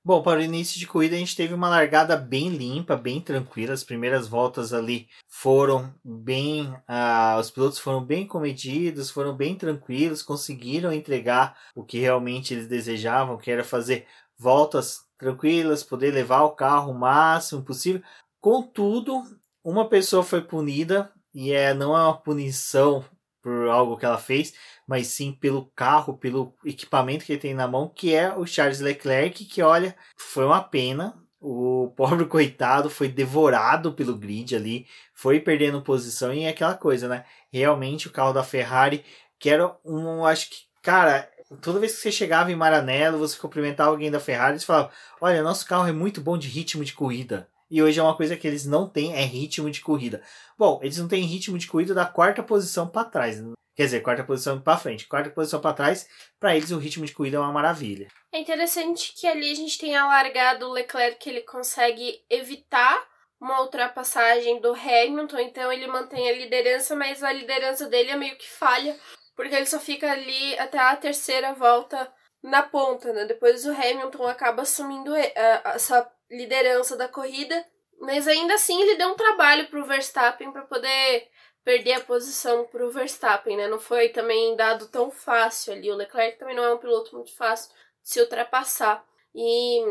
S1: Bom, para o início de corrida a gente teve uma largada bem limpa, bem tranquila. As primeiras voltas ali foram bem. Uh, os pilotos foram bem comedidos, foram bem tranquilos, conseguiram entregar o que realmente eles desejavam, que era fazer voltas tranquilas, poder levar o carro o máximo possível. Contudo, uma pessoa foi punida e é, não é uma punição por algo que ela fez, mas sim pelo carro, pelo equipamento que ele tem na mão, que é o Charles Leclerc, que olha, foi uma pena. O [laughs] pobre coitado foi devorado pelo grid ali, foi perdendo posição e é aquela coisa, né? Realmente o carro da Ferrari, que era um, acho que, cara, toda vez que você chegava em Maranello, você cumprimentava alguém da Ferrari, você falava: Olha, nosso carro é muito bom de ritmo de corrida. E hoje é uma coisa que eles não têm, é ritmo de corrida. Bom, eles não têm ritmo de corrida da quarta posição para trás. Quer dizer, quarta posição para frente, quarta posição para trás. Para eles o ritmo de corrida é uma maravilha.
S2: É interessante que ali a gente tenha largado o Leclerc que ele consegue evitar uma ultrapassagem do Hamilton, então ele mantém a liderança, mas a liderança dele é meio que falha, porque ele só fica ali até a terceira volta na ponta, né? Depois o Hamilton acaba assumindo eh, essa liderança da corrida, mas ainda assim ele deu um trabalho pro Verstappen para poder perder a posição pro Verstappen, né? Não foi também dado tão fácil ali. O Leclerc também não é um piloto muito fácil de se ultrapassar. E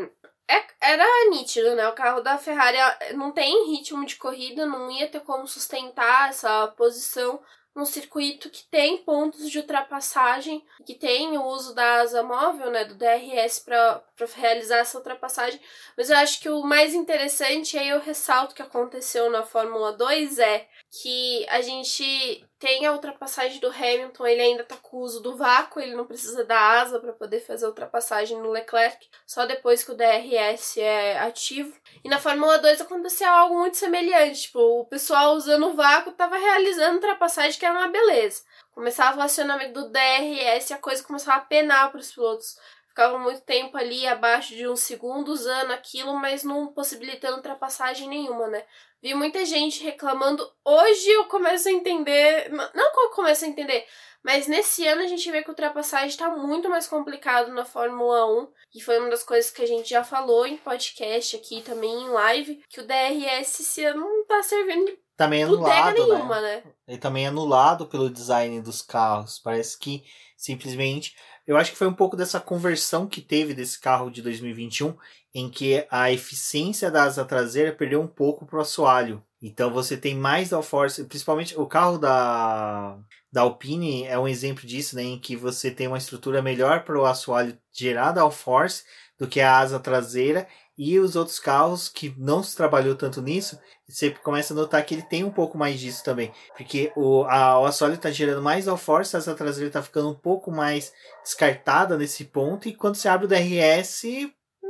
S2: é, era nítido, né? O carro da Ferrari não tem ritmo de corrida, não ia ter como sustentar essa posição. Num circuito que tem pontos de ultrapassagem, que tem o uso da asa móvel, né, do DRS para realizar essa ultrapassagem. Mas eu acho que o mais interessante, e aí eu ressalto que aconteceu na Fórmula 2, é que a gente tem a ultrapassagem do Hamilton, ele ainda tá com o uso do vácuo, ele não precisa da asa para poder fazer a ultrapassagem no Leclerc, só depois que o DRS é ativo. E na Fórmula 2 aconteceu algo muito semelhante, tipo, o pessoal usando o vácuo tava realizando ultrapassagem que era uma beleza. Começava o acionamento do DRS a coisa começava a penar para os pilotos. Ficavam muito tempo ali abaixo de um segundo usando aquilo, mas não possibilitando ultrapassagem nenhuma, né? Vi muita gente reclamando. Hoje eu começo a entender. Não que eu começo a entender, mas nesse ano a gente vê que a ultrapassagem está muito mais complicado na Fórmula 1. E foi uma das coisas que a gente já falou em podcast aqui também em live. Que o DRS esse ano não está servindo de
S1: também anulado, nenhuma, né? né? Ele também é anulado pelo design dos carros. Parece que simplesmente. Eu acho que foi um pouco dessa conversão que teve desse carro de 2021, em que a eficiência da asa traseira perdeu um pouco para o assoalho. Então você tem mais downforce, principalmente o carro da, da Alpine é um exemplo disso, né, em que você tem uma estrutura melhor para o assoalho gerar downforce do que a asa traseira e os outros carros que não se trabalhou tanto nisso, você começa a notar que ele tem um pouco mais disso também. Porque o, a, o assoalho está gerando mais downforce, essa traseira está ficando um pouco mais descartada nesse ponto, e quando você abre o DRS,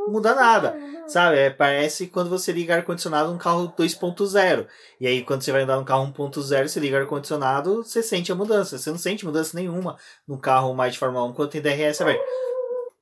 S1: muda nada. Sabe? É, parece quando você liga ar-condicionado num carro 2.0. E aí, quando você vai andar num carro 1.0, você liga ar-condicionado, você sente a mudança. Você não sente mudança nenhuma num carro mais de Fórmula 1 quando tem DRS aberto.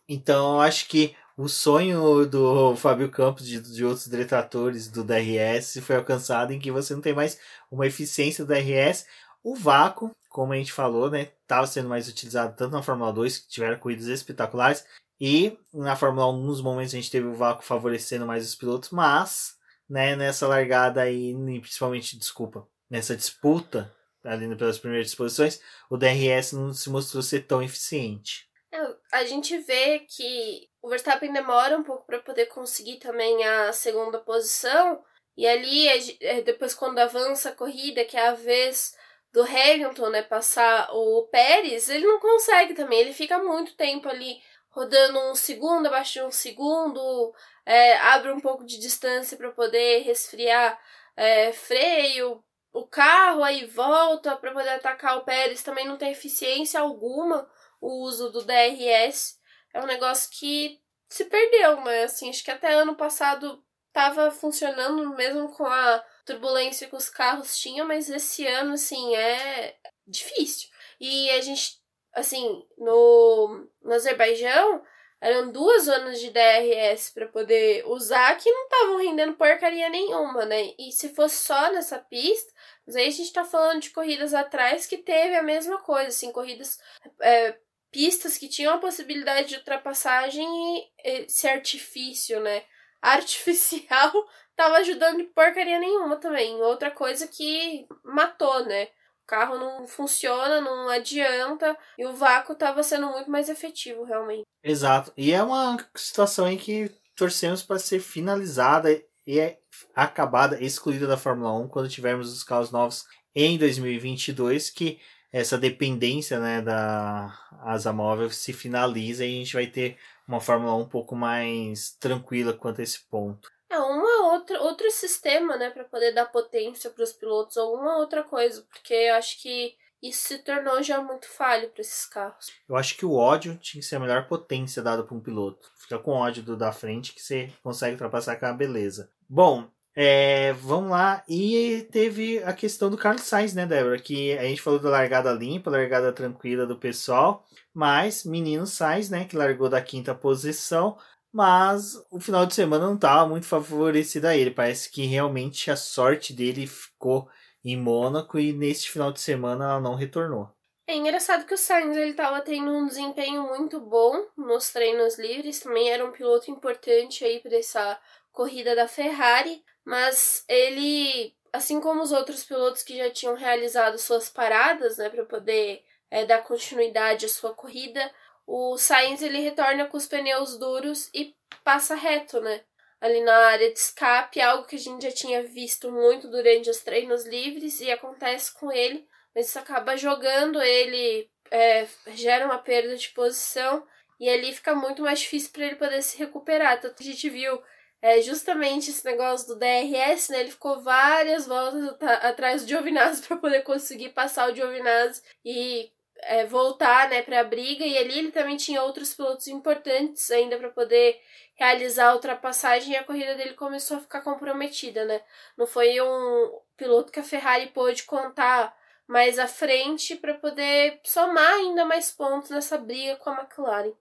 S1: Então, eu acho que o sonho do Fábio Campos de, de outros detratores do DRS foi alcançado em que você não tem mais uma eficiência do DRS. O vácuo, como a gente falou, né, estava sendo mais utilizado tanto na Fórmula 2, que tiveram corridas espetaculares, e na Fórmula 1, nos momentos a gente teve o vácuo favorecendo mais os pilotos, mas né, nessa largada aí, principalmente, desculpa, nessa disputa, ali pelas primeiras posições, o DRS não se mostrou ser tão eficiente.
S2: É, a gente vê que o Verstappen demora um pouco para poder conseguir também a segunda posição. E ali, é, depois quando avança a corrida, que é a vez do Hamilton, né, passar o Pérez, ele não consegue também. Ele fica muito tempo ali rodando um segundo, abaixo de um segundo, é, abre um pouco de distância para poder resfriar é, freio, o carro, aí volta para poder atacar o Pérez. Também não tem eficiência alguma o uso do DRS é um negócio que se perdeu, mas assim, acho que até ano passado estava funcionando mesmo com a turbulência que os carros tinham, mas esse ano, assim, é difícil. E a gente, assim, no, no Azerbaijão, eram duas zonas de DRS para poder usar que não estavam rendendo porcaria nenhuma, né? E se fosse só nessa pista, mas aí a gente tá falando de corridas atrás que teve a mesma coisa, assim, corridas é, pistas que tinham a possibilidade de ultrapassagem e esse artifício, né? [laughs] Artificial tava ajudando de porcaria nenhuma também. Outra coisa que matou, né? O carro não funciona, não adianta, e o vácuo tava sendo muito mais efetivo, realmente.
S1: Exato. E é uma situação em que torcemos para ser finalizada e é acabada, excluída da Fórmula 1 quando tivermos os carros novos em 2022, que essa dependência né, da asa móvel se finaliza e a gente vai ter uma Fórmula 1 um pouco mais tranquila quanto a esse ponto.
S2: É uma outra outro sistema, né, para poder dar potência para os pilotos, alguma outra coisa, porque eu acho que isso se tornou já muito falho para esses carros.
S1: Eu acho que o ódio tinha que ser a melhor potência dada para um piloto. Fica com ódio do da frente que você consegue ultrapassar com a beleza. Bom, é, vamos lá. E teve a questão do Carlos Sainz, né, Débora? Que a gente falou da largada limpa, largada tranquila do pessoal. Mas menino Sainz, né, que largou da quinta posição. Mas o final de semana não estava muito favorecido a ele. Parece que realmente a sorte dele ficou em Mônaco e neste final de semana ela não retornou.
S2: É engraçado que o Sainz ele estava tendo um desempenho muito bom nos treinos livres, também era um piloto importante aí para essa corrida da Ferrari, mas ele, assim como os outros pilotos que já tinham realizado suas paradas, né, para poder é, dar continuidade à sua corrida, o Sainz ele retorna com os pneus duros e passa reto, né? Ali na área de escape, algo que a gente já tinha visto muito durante os treinos livres e acontece com ele mas isso acaba jogando ele, é, gera uma perda de posição e ali fica muito mais difícil para ele poder se recuperar. Tanto que a gente viu é, justamente esse negócio do DRS, né? Ele ficou várias voltas atrás do Giovinazzi [laughs] para poder conseguir passar o Giovinazzi e é, voltar né, para a briga. E ali ele também tinha outros pilotos importantes ainda para poder realizar a ultrapassagem e a corrida dele começou a ficar comprometida, né? Não foi um piloto que a Ferrari pôde contar mais à frente para poder somar ainda mais pontos nessa briga com a McLaren.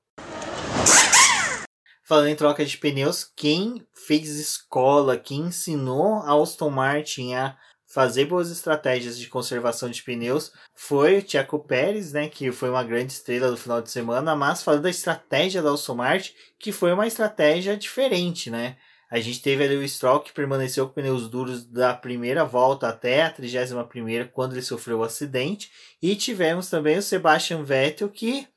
S1: Falando em troca de pneus, quem fez escola, quem ensinou a Aston Martin a fazer boas estratégias de conservação de pneus foi o Checo Pérez, né, que foi uma grande estrela do final de semana, mas falando da estratégia da Aston que foi uma estratégia diferente, né? A gente teve ali o Stroll que permaneceu com pneus duros da primeira volta até a 31 primeira quando ele sofreu o acidente, e tivemos também o Sebastian Vettel que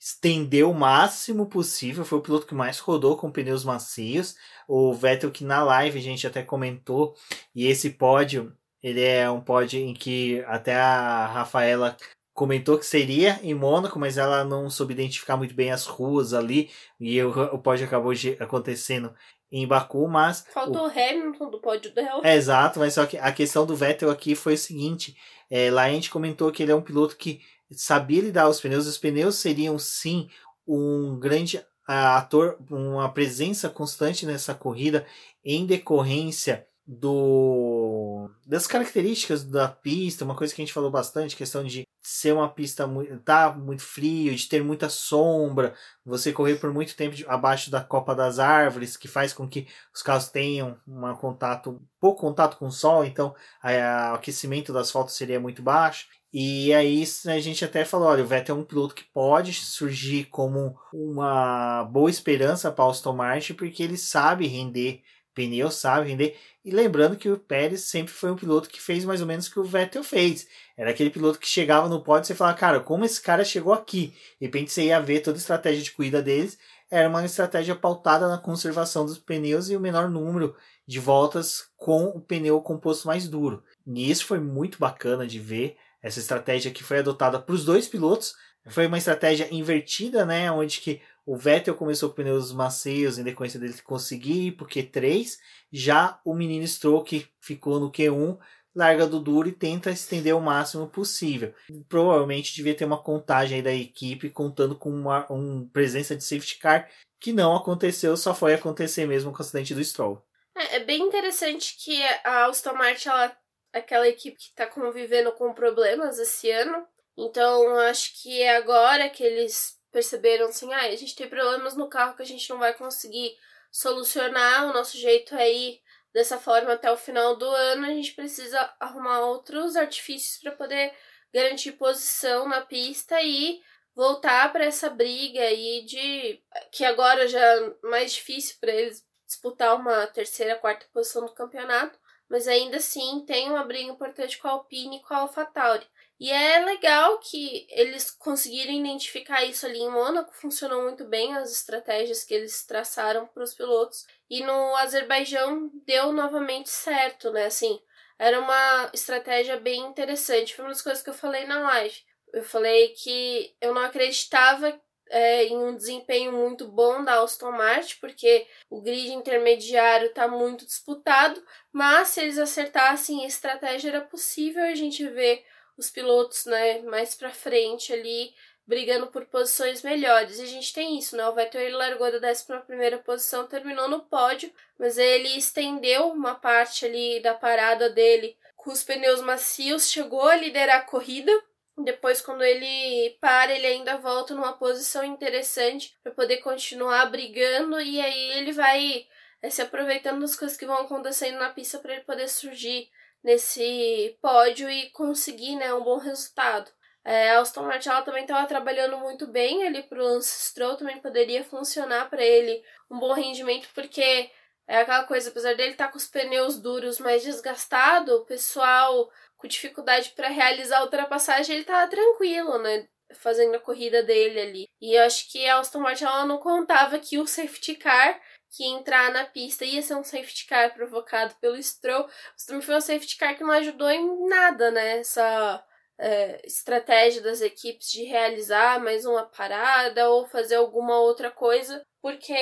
S1: estendeu o máximo possível, foi o piloto que mais rodou com pneus macios. O Vettel que na live a gente até comentou, e esse pódio ele é um pódio em que até a Rafaela comentou que seria em Mônaco, mas ela não soube identificar muito bem as ruas ali, e o, o pódio acabou acontecendo em Baku, mas...
S2: Faltou o, Hamilton do pódio dela.
S1: É, exato, mas só que a questão do Vettel aqui foi o seguinte, é, lá a gente comentou que ele é um piloto que sabia lidar os pneus, os pneus seriam sim um grande ator, uma presença constante nessa corrida em decorrência do das características da pista, uma coisa que a gente falou bastante, questão de ser uma pista muito, tá muito frio, de ter muita sombra, você correr por muito tempo abaixo da copa das árvores, que faz com que os carros tenham um contato, pouco contato com o sol, então o aquecimento do asfalto seria muito baixo. E aí a gente até falou, olha, o Vettel é um piloto que pode surgir como uma boa esperança para Aston Martin, porque ele sabe render pneu, sabe render. E lembrando que o Pérez sempre foi um piloto que fez mais ou menos o que o Vettel fez. Era aquele piloto que chegava no pódio e você falava, cara, como esse cara chegou aqui? De repente você ia ver toda a estratégia de corrida deles. Era uma estratégia pautada na conservação dos pneus e o menor número de voltas com o pneu composto mais duro. E isso foi muito bacana de ver. Essa estratégia que foi adotada para os dois pilotos. Foi uma estratégia invertida, né? Onde que o Vettel começou com pneus macios em decorrência dele conseguir ir pro Q3. Já o menino Stroll, que ficou no Q1, larga do duro e tenta estender o máximo possível. Provavelmente devia ter uma contagem da equipe contando com uma um presença de safety car que não aconteceu, só foi acontecer mesmo com o acidente do Stroll.
S2: É, é bem interessante que a Aston Martin, ela, aquela equipe que está convivendo com problemas esse ano, então acho que é agora que eles perceberam assim, ah, a gente tem problemas no carro que a gente não vai conseguir solucionar, o nosso jeito é ir dessa forma até o final do ano, a gente precisa arrumar outros artifícios para poder garantir posição na pista e voltar para essa briga aí de que agora já é mais difícil para eles disputar uma terceira, quarta posição do campeonato, mas ainda assim tem uma briga importante com a Alpine e com a AlphaTauri. E é legal que eles conseguiram identificar isso ali em Mônaco, funcionou muito bem as estratégias que eles traçaram para os pilotos. E no Azerbaijão deu novamente certo, né? Assim, era uma estratégia bem interessante. Foi uma das coisas que eu falei na live. Eu falei que eu não acreditava é, em um desempenho muito bom da Aston Martin, porque o grid intermediário está muito disputado, mas se eles acertassem a estratégia era possível a gente ver os pilotos, né, mais para frente ali, brigando por posições melhores. E a gente tem isso, né? O Vettel ele largou da 11 posição, terminou no pódio, mas ele estendeu uma parte ali da parada dele com os pneus macios, chegou a liderar a corrida. Depois, quando ele para, ele ainda volta numa posição interessante para poder continuar brigando, e aí ele vai é, se aproveitando das coisas que vão acontecendo na pista para ele poder surgir nesse pódio e conseguir né, um bom resultado. É, a Aston Martin também estava trabalhando muito bem ali para o Lance Stroll, também poderia funcionar para ele um bom rendimento, porque é aquela coisa, apesar dele estar tá com os pneus duros mais desgastado, o pessoal com dificuldade para realizar a ultrapassagem, ele estava tranquilo, né? Fazendo a corrida dele ali. E eu acho que a Aston Martin ela não contava que o safety car que entrar na pista ia ser um safety car provocado pelo Stroll. O Stroll foi um safety car que não ajudou em nada, né? Essa, é, estratégia das equipes de realizar mais uma parada ou fazer alguma outra coisa, porque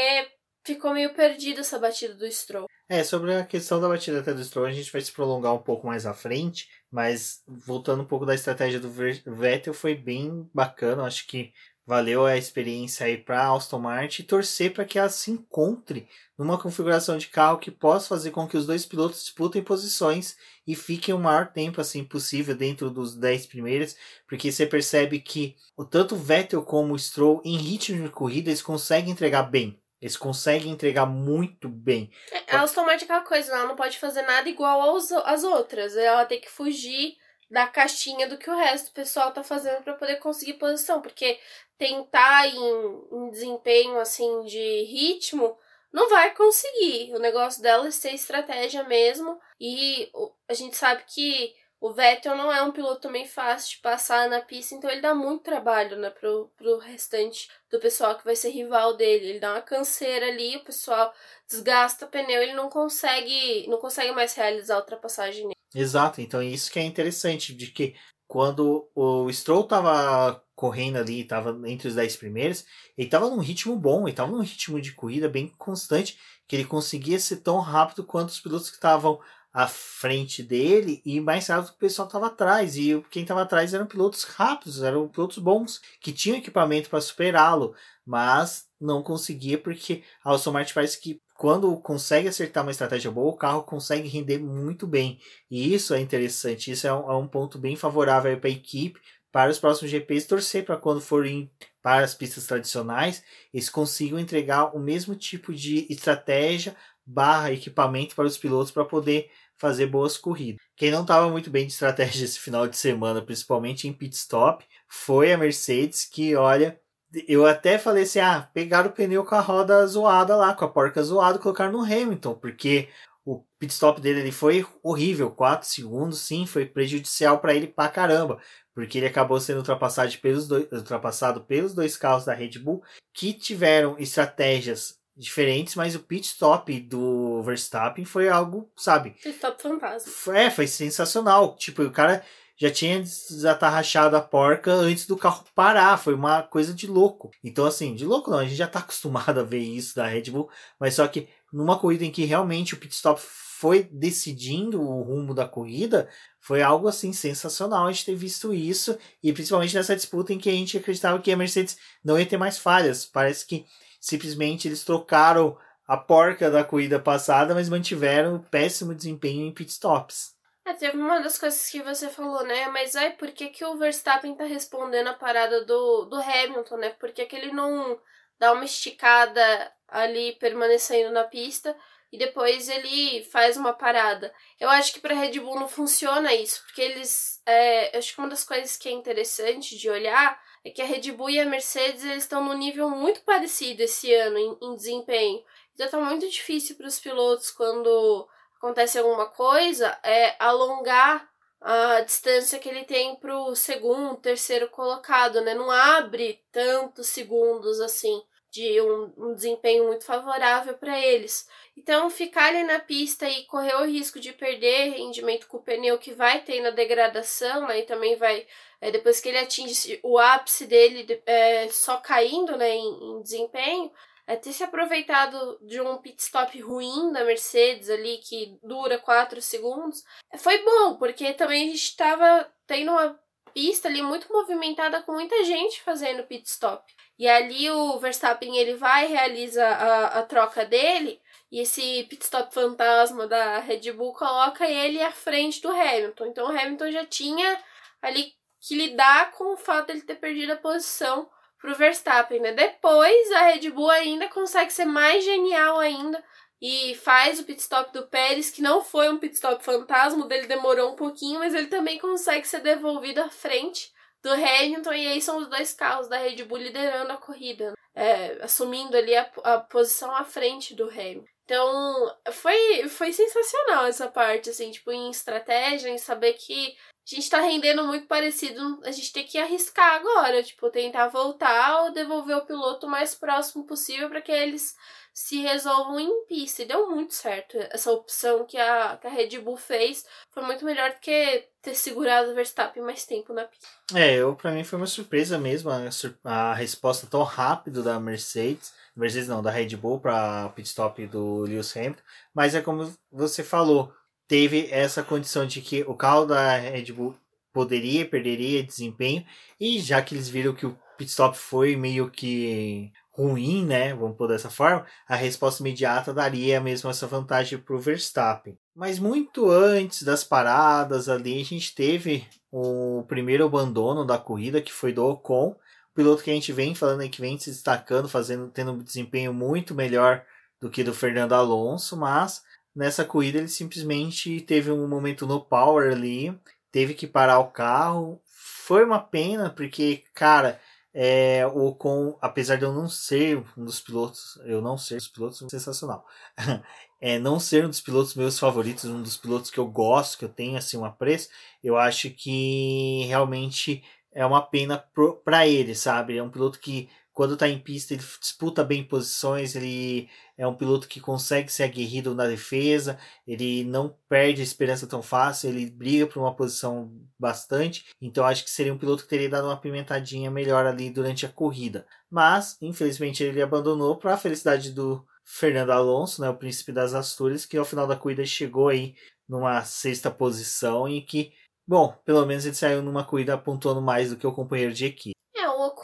S2: ficou meio perdido essa batida do Stroll.
S1: É, sobre a questão da batida até do Stroll, a gente vai se prolongar um pouco mais à frente, mas voltando um pouco da estratégia do Vettel, foi bem bacana, acho que valeu a experiência aí para Aston Martin e torcer para que ela se encontre numa configuração de carro que possa fazer com que os dois pilotos disputem posições e fiquem o maior tempo assim possível dentro dos 10 primeiros, porque você percebe que o tanto Vettel como o Stroll em ritmo de corrida eles conseguem entregar bem. Eles conseguem entregar muito bem.
S2: É, a Aston Martin é aquela coisa, ela não pode fazer nada igual aos, às outras. Ela tem que fugir da caixinha do que o resto do pessoal tá fazendo para poder conseguir posição, porque tentar em, em desempenho assim de ritmo não vai conseguir. O negócio dela é ser estratégia mesmo e a gente sabe que o Vettel não é um piloto também fácil de passar na pista, então ele dá muito trabalho, né, pro, pro restante do pessoal que vai ser rival dele. Ele dá uma canseira ali, o pessoal desgasta o pneu, ele não consegue, não consegue mais realizar a ultrapassagem nele.
S1: Exato, então isso que é interessante, de que quando o Stroll tava correndo ali, tava entre os 10 primeiros, ele tava num ritmo bom, ele tava num ritmo de corrida bem constante, que ele conseguia ser tão rápido quanto os pilotos que estavam à frente dele e mais rápido que o pessoal estava atrás. E quem estava atrás eram pilotos rápidos, eram pilotos bons, que tinham equipamento para superá-lo, mas não conseguia porque a Aston Martin parece que quando consegue acertar uma estratégia boa, o carro consegue render muito bem. E isso é interessante, isso é um, é um ponto bem favorável para a equipe, para os próximos GPs, torcer para quando forem para as pistas tradicionais, eles consigam entregar o mesmo tipo de estratégia barra equipamento para os pilotos para poder fazer boas corridas. Quem não estava muito bem de estratégia [laughs] esse final de semana, principalmente em pit stop, foi a Mercedes, que olha, eu até falei assim: ah, pegaram o pneu com a roda zoada lá, com a porca zoada, colocaram no Hamilton, porque o pit stop dele ele foi horrível, 4 segundos, sim, foi prejudicial para ele pra caramba, porque ele acabou sendo ultrapassado pelos, dois, ultrapassado pelos dois carros da Red Bull que tiveram estratégias diferentes, mas o pit stop do Verstappen foi algo, sabe?
S2: Pit stop fantasma.
S1: É, foi sensacional. Tipo, o cara já tinha desatarrachado a porca antes do carro parar. Foi uma coisa de louco. Então, assim, de louco não, a gente já tá [laughs] acostumado a ver isso da Red Bull, mas só que numa corrida em que realmente o pit stop foi decidindo o rumo da corrida, foi algo assim sensacional a gente ter visto isso, e principalmente nessa disputa em que a gente acreditava que a Mercedes não ia ter mais falhas. Parece que simplesmente eles trocaram a porca da corrida passada, mas mantiveram o péssimo desempenho em pitstops.
S2: É, teve uma das coisas que você falou, né? Mas aí, por que, que o Verstappen tá respondendo a parada do, do Hamilton, né? Por que, que ele não dá uma esticada ali permanecendo na pista e depois ele faz uma parada? Eu acho que para Red Bull não funciona isso, porque eles. É, acho que uma das coisas que é interessante de olhar é que a Red Bull e a Mercedes eles estão num nível muito parecido esse ano em, em desempenho. Então tá muito difícil para os pilotos quando acontece alguma coisa é alongar a distância que ele tem para o segundo, terceiro colocado, né? Não abre tantos segundos assim de um, um desempenho muito favorável para eles. Então, ficar ali na pista e correr o risco de perder rendimento com o pneu que vai ter na degradação, né? Também vai, é, depois que ele atinge o ápice dele, é, só caindo né, em, em desempenho, é, ter se aproveitado de um pit stop ruim da Mercedes ali, que dura 4 segundos, foi bom, porque também a gente estava tendo uma pista ali muito movimentada com muita gente fazendo pit stop. E ali o Verstappen ele vai realiza a, a troca dele e esse pit stop fantasma da Red Bull coloca ele à frente do Hamilton. Então o Hamilton já tinha ali que lidar com o fato de ele ter perdido a posição pro Verstappen, né? Depois a Red Bull ainda consegue ser mais genial ainda e faz o pit stop do Pérez, que não foi um pit stop fantasma, dele demorou um pouquinho, mas ele também consegue ser devolvido à frente do Hamilton, e aí são os dois carros da Red Bull liderando a corrida, né? é, assumindo ali a, a posição à frente do Hamilton. Então, foi, foi sensacional essa parte, assim, tipo, em estratégia, em saber que a gente tá rendendo muito parecido, a gente tem que arriscar agora, tipo, tentar voltar ou devolver o piloto o mais próximo possível para que eles se resolvam em pista. E deu muito certo. Essa opção que a, que a Red Bull fez foi muito melhor do que ter segurado o Verstappen mais tempo na pista.
S1: É, eu para mim foi uma surpresa mesmo a, a resposta tão rápida da Mercedes. Mercedes não, da Red Bull para pit stop do Lewis Hamilton. Mas é como você falou, teve essa condição de que o carro da Red Bull poderia, perderia desempenho. E já que eles viram que o pit stop foi meio que ruim, né? Vamos pôr dessa forma, a resposta imediata daria mesmo essa vantagem para o Verstappen. Mas muito antes das paradas ali, a gente teve o primeiro abandono da corrida, que foi do Ocon, piloto que a gente vem falando aí, que vem se destacando, fazendo, tendo um desempenho muito melhor do que do Fernando Alonso, mas nessa corrida ele simplesmente teve um momento no power ali, teve que parar o carro. Foi uma pena, porque, cara, é, o Ocon, apesar de eu não ser um dos pilotos, eu não ser um dos pilotos, sensacional. [laughs] é, não ser um dos pilotos meus favoritos, um dos pilotos que eu gosto, que eu tenho assim um apreço, eu acho que realmente é uma pena para ele, sabe? É um piloto que quando está em pista, ele disputa bem posições, ele é um piloto que consegue ser aguerrido na defesa, ele não perde a esperança tão fácil, ele briga por uma posição bastante, então acho que seria um piloto que teria dado uma pimentadinha melhor ali durante a corrida. Mas, infelizmente, ele abandonou para a felicidade do Fernando Alonso, né, o príncipe das Astúrias, que ao final da corrida chegou aí numa sexta posição e que, bom, pelo menos ele saiu numa corrida pontuando mais do que o companheiro de equipe.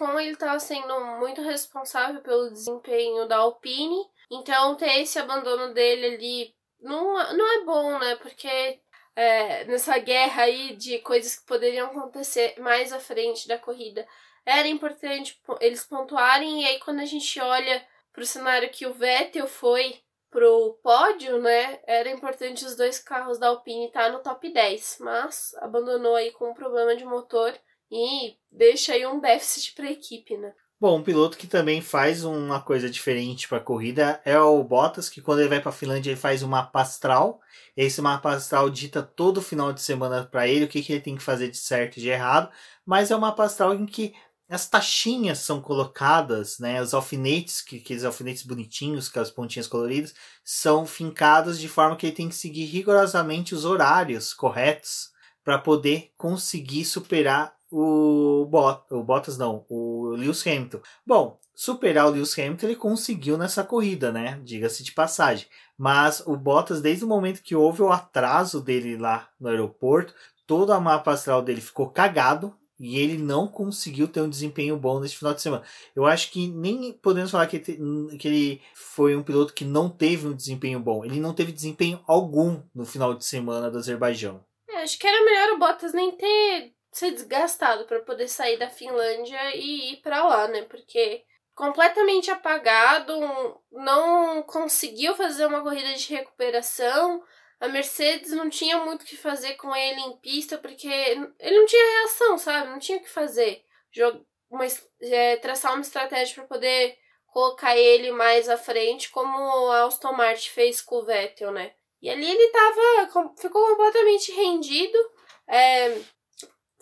S2: É, o Ocon ele tá sendo muito responsável pelo desempenho da Alpine, então ter esse abandono dele ali não, não é bom, né? Porque é, nessa guerra aí de coisas que poderiam acontecer mais à frente da corrida, era importante eles pontuarem, e aí quando a gente olha pro cenário que o Vettel foi pro pódio, né? Era importante os dois carros da Alpine estar tá no top 10, mas abandonou aí com um problema de motor e deixa aí um déficit para a equipe, né?
S1: Bom, um piloto que também faz uma coisa diferente para a corrida é o Bottas, que quando ele vai para a Finlândia ele faz um mapa astral. Esse mapa astral dita todo final de semana para ele o que, que ele tem que fazer de certo e de errado, mas é um mapa astral em que as taxinhas são colocadas, né? Os alfinetes, que, aqueles alfinetes bonitinhos, com as pontinhas coloridas, são fincados de forma que ele tem que seguir rigorosamente os horários corretos para poder conseguir superar o, Bot, o Bottas, não, o Lewis Hamilton. Bom, superar o Lewis Hamilton ele conseguiu nessa corrida, né? Diga-se de passagem. Mas o Bottas, desde o momento que houve o atraso dele lá no aeroporto, todo a mapa astral dele ficou cagado e ele não conseguiu ter um desempenho bom nesse final de semana. Eu acho que nem podemos falar que, que ele foi um piloto que não teve um desempenho bom. Ele não teve desempenho algum no final de semana do Azerbaijão.
S2: É, acho que era melhor o Bottas nem ter ser desgastado para poder sair da Finlândia e ir para lá, né? Porque completamente apagado, não conseguiu fazer uma corrida de recuperação. A Mercedes não tinha muito o que fazer com ele em pista, porque ele não tinha reação, sabe? Não tinha o que fazer. Uma, é, traçar uma estratégia para poder colocar ele mais à frente, como a Aston Martin fez com o Vettel, né? E ali ele tava. ficou completamente rendido. É,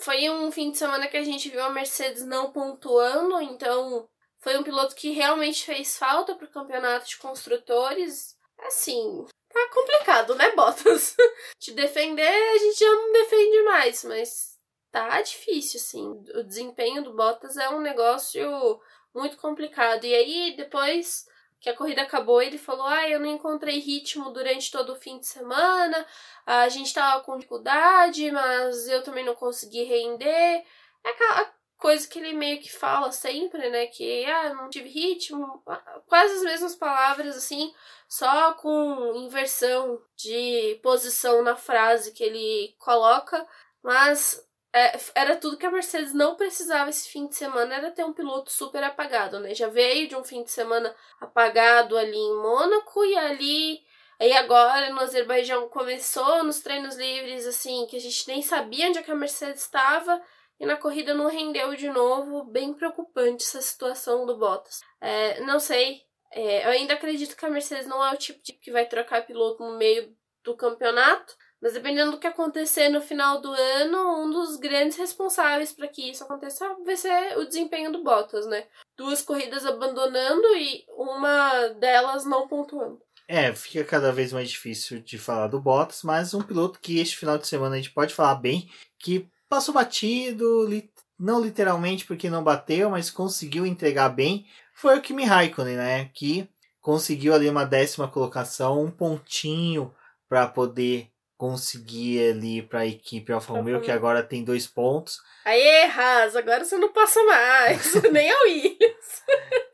S2: foi um fim de semana que a gente viu a Mercedes não pontuando, então foi um piloto que realmente fez falta pro campeonato de construtores. Assim, tá complicado, né, Bottas? [laughs] Te defender, a gente já não defende mais, mas tá difícil, assim. O desempenho do Bottas é um negócio muito complicado. E aí, depois que a corrida acabou, ele falou: Ah, eu não encontrei ritmo durante todo o fim de semana, a gente tava com dificuldade, mas eu também não consegui render. É aquela coisa que ele meio que fala sempre, né? Que ah, não tive ritmo, quase as mesmas palavras, assim, só com inversão de posição na frase que ele coloca, mas é, era tudo que a Mercedes não precisava esse fim de semana, era ter um piloto super apagado, né? Já veio de um fim de semana apagado ali em Mônaco e ali. Aí agora no Azerbaijão começou nos treinos livres, assim, que a gente nem sabia onde é que a Mercedes estava. E na corrida não rendeu de novo. Bem preocupante essa situação do Bottas. É, não sei. É, eu ainda acredito que a Mercedes não é o tipo de que vai trocar piloto no meio do campeonato. Mas dependendo do que acontecer no final do ano, um dos grandes responsáveis para que isso aconteça vai ser o desempenho do Bottas, né? Duas corridas abandonando e uma delas não pontuando.
S1: É, fica cada vez mais difícil de falar do Bottas, mas um piloto que este final de semana a gente pode falar bem, que passou batido, li não literalmente porque não bateu, mas conseguiu entregar bem, foi o Kimi Raikkonen, né? Que conseguiu ali uma décima colocação, um pontinho para poder conseguir ali para a equipe Alfa Romeo, que agora tem dois pontos.
S2: Aê, Haas, agora você não passa mais, [laughs] nem a Williams.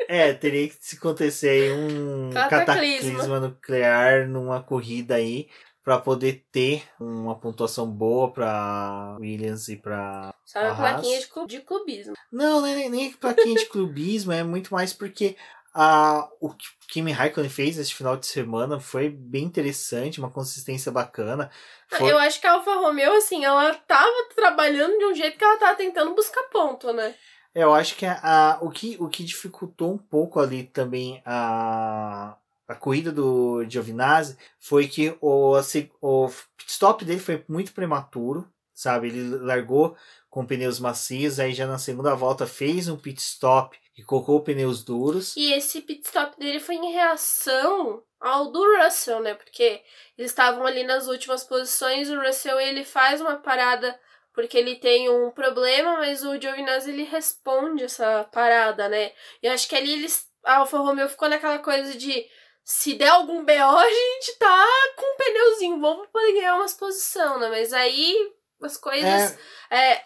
S1: é, teria que se acontecer aí um cataclisma. cataclisma nuclear numa corrida aí para poder ter uma pontuação boa para Williams e para
S2: Sabe a plaquinha de, de clubismo.
S1: Não, nem, nem plaquinha de clubismo, é muito mais porque a, o que Kimi Raikkonen fez esse final de semana foi bem interessante, uma consistência bacana.
S2: Ah, foi... Eu acho que a Alfa Romeo, assim, ela tava trabalhando de um jeito que ela tava tentando buscar ponto, né?
S1: Eu acho que a, o, que, o que dificultou um pouco ali também a, a corrida do Giovinazzi foi que o, o stop dele foi muito prematuro, sabe? Ele largou com pneus macios, aí já na segunda volta fez um pit stop e colocou pneus duros.
S2: E esse pit stop dele foi em reação ao do Russell, né? Porque eles estavam ali nas últimas posições, o Russell ele faz uma parada porque ele tem um problema, mas o Giovinazzi ele responde essa parada, né? E acho que ali eles a Alfa Romeo ficou naquela coisa de se der algum BO, a gente tá com um pneuzinho bom pra poder ganhar umas posições, né? Mas aí as coisas. É...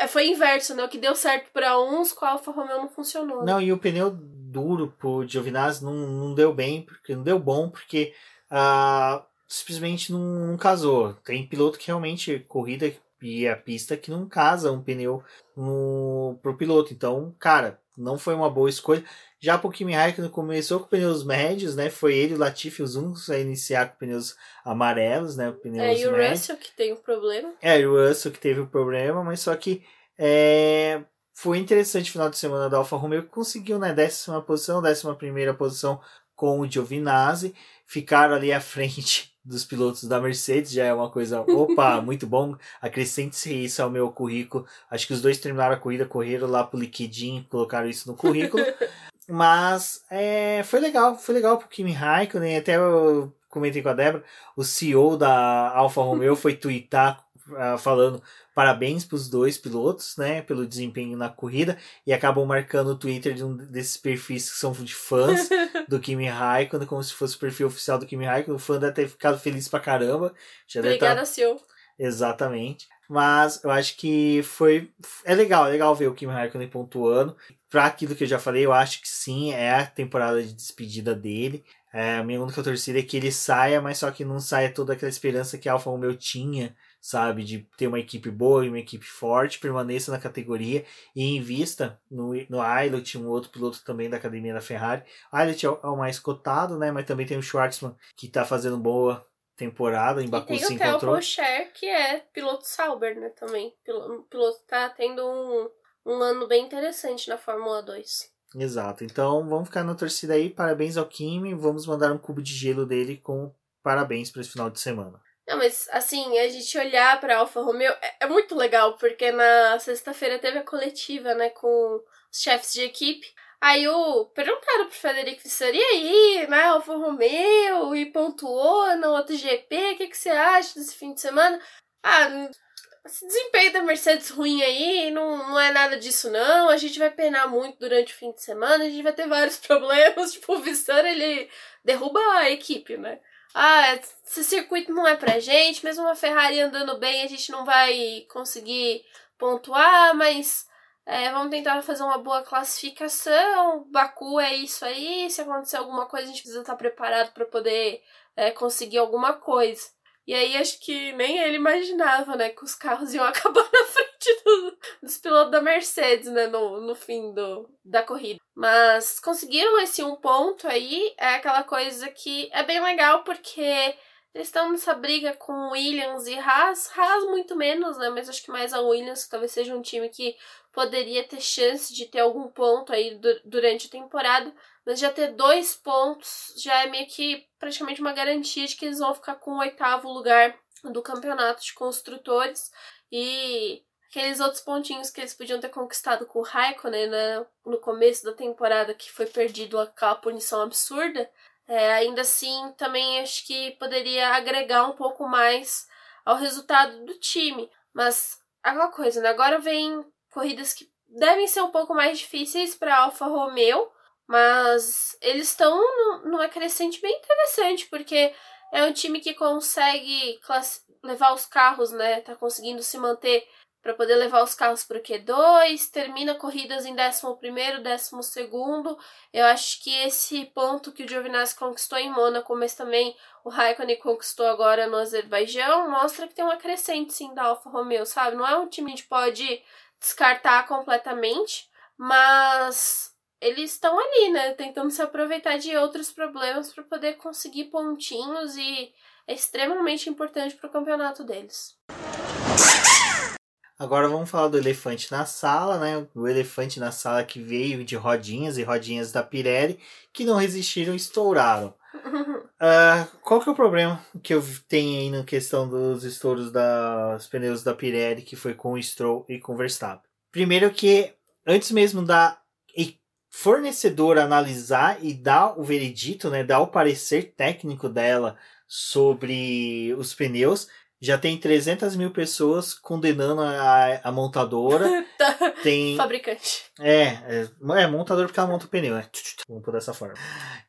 S2: É, foi inverso, né? O que deu certo para uns, com a Alfa Romeo não funcionou.
S1: Né? Não, e o pneu duro pro Giovinazzi não, não deu bem, porque não deu bom, porque uh, simplesmente não, não casou. Tem piloto que realmente corrida e a pista que não casa um pneu no, pro piloto. Então, cara, não foi uma boa escolha. Já pro Kimi Raikkonen começou com pneus médios, né? Foi ele o Latifi os únicos a iniciar com pneus amarelos, né? Pneus
S2: é, e o médios. Russell que tem o um problema.
S1: É, e o Russell que teve o um problema, mas só que é, foi interessante o final de semana da Alfa Romeo que conseguiu, né? Décima posição, décima primeira posição com o Giovinazzi. Ficaram ali à [laughs] frente dos pilotos da Mercedes, já é uma coisa, opa, [laughs] muito bom, acrescente-se isso ao meu currículo. Acho que os dois terminaram a corrida, correram lá pro LinkedIn, colocaram isso no currículo. [laughs] Mas é, foi legal, foi legal pro Kimi Raikkonen, até eu comentei com a Débora, o CEO da Alfa Romeo foi twittar uh, falando parabéns para os dois pilotos, né, pelo desempenho na corrida e acabam marcando o Twitter de um desses perfis que são de fãs [laughs] do Kimi Raikkonen, como se fosse o perfil oficial do Kimi Raikkonen. O fã deve ter ficado feliz pra caramba.
S2: Já Obrigada, tá... seu.
S1: Exatamente. Mas eu acho que foi. É legal, é legal ver o Kimi Raikkonen pontuando. Pra aquilo que eu já falei, eu acho que sim, é a temporada de despedida dele. É, a minha única torcida é que ele saia, mas só que não saia toda aquela esperança que a Alfa Romeo tinha, sabe? De ter uma equipe boa e uma equipe forte, permaneça na categoria e invista no, no Ailot, um outro piloto também da academia da Ferrari. O Ailot é, é o mais cotado, né? Mas também tem o Schwartzman, que tá fazendo boa temporada em Baku
S2: e
S1: tem
S2: o Theo Rocher, que é piloto Sauber, né, também. O piloto tá tendo um, um ano bem interessante na Fórmula 2.
S1: Exato. Então, vamos ficar na torcida aí. Parabéns ao Kimi. Vamos mandar um cubo de gelo dele com parabéns para esse final de semana.
S2: Não, mas assim, a gente olhar pra Alfa Romeo é, é muito legal, porque na sexta-feira teve a coletiva, né, com os chefes de equipe. Aí o perguntaram pro Frederico Vissari, aí, né, Alfa Romeo, e pontuou no outro GP, o que, que você acha desse fim de semana? Ah, esse desempenho da Mercedes ruim aí, não, não é nada disso não, a gente vai penar muito durante o fim de semana, a gente vai ter vários [laughs] problemas, tipo, o Vissari, ele derruba a equipe, né? Ah, esse circuito não é pra gente, mesmo uma Ferrari andando bem, a gente não vai conseguir pontuar, mas é, vamos tentar fazer uma boa classificação. Baku é isso aí. Se acontecer alguma coisa, a gente precisa estar preparado para poder é, conseguir alguma coisa. E aí acho que nem ele imaginava, né, que os carros iam [laughs] acabar na frente do, dos pilotos da Mercedes, né, no, no fim do, da corrida. Mas conseguiram esse um ponto aí, é aquela coisa que é bem legal porque eles estão nessa briga com Williams e Haas. Haas muito menos, né? Mas acho que mais a Williams talvez seja um time que poderia ter chance de ter algum ponto aí durante a temporada. Mas já ter dois pontos já é meio que praticamente uma garantia de que eles vão ficar com o oitavo lugar do campeonato de construtores e aqueles outros pontinhos que eles podiam ter conquistado com o Raikkonen né, no começo da temporada, que foi perdido aquela punição absurda, é, ainda assim também acho que poderia agregar um pouco mais ao resultado do time. Mas aquela coisa, né? Agora vem corridas que devem ser um pouco mais difíceis para Alfa Romeo, mas eles estão numa crescente bem interessante, porque é um time que consegue levar os carros, né? Tá conseguindo se manter para poder levar os carros para o Q2, termina corridas em 11º, 12º. Eu acho que esse ponto que o Giovinazzi conquistou em Mônaco, mas também o Raikkonen conquistou agora no Azerbaijão, mostra que tem uma crescente sim da Alfa Romeo, sabe? Não é um time que pode descartar completamente, mas eles estão ali, né, tentando se aproveitar de outros problemas para poder conseguir pontinhos e é extremamente importante para o campeonato deles.
S1: Agora vamos falar do elefante na sala, né? O elefante na sala que veio de rodinhas e rodinhas da Pirelli que não resistiram e estouraram. Uh, qual que é o problema que eu tenho aí na questão dos estouros dos pneus da Pirelli, que foi com o Stroll e com o Verstappen? Primeiro que, antes mesmo da fornecedora analisar e dar o veredito, né, dar o parecer técnico dela sobre os pneus, já tem 300 mil pessoas condenando a, a montadora. [laughs] tem
S2: Fabricante.
S1: É, é, é montadora porque ela monta o pneu, né? Vamos por dessa forma.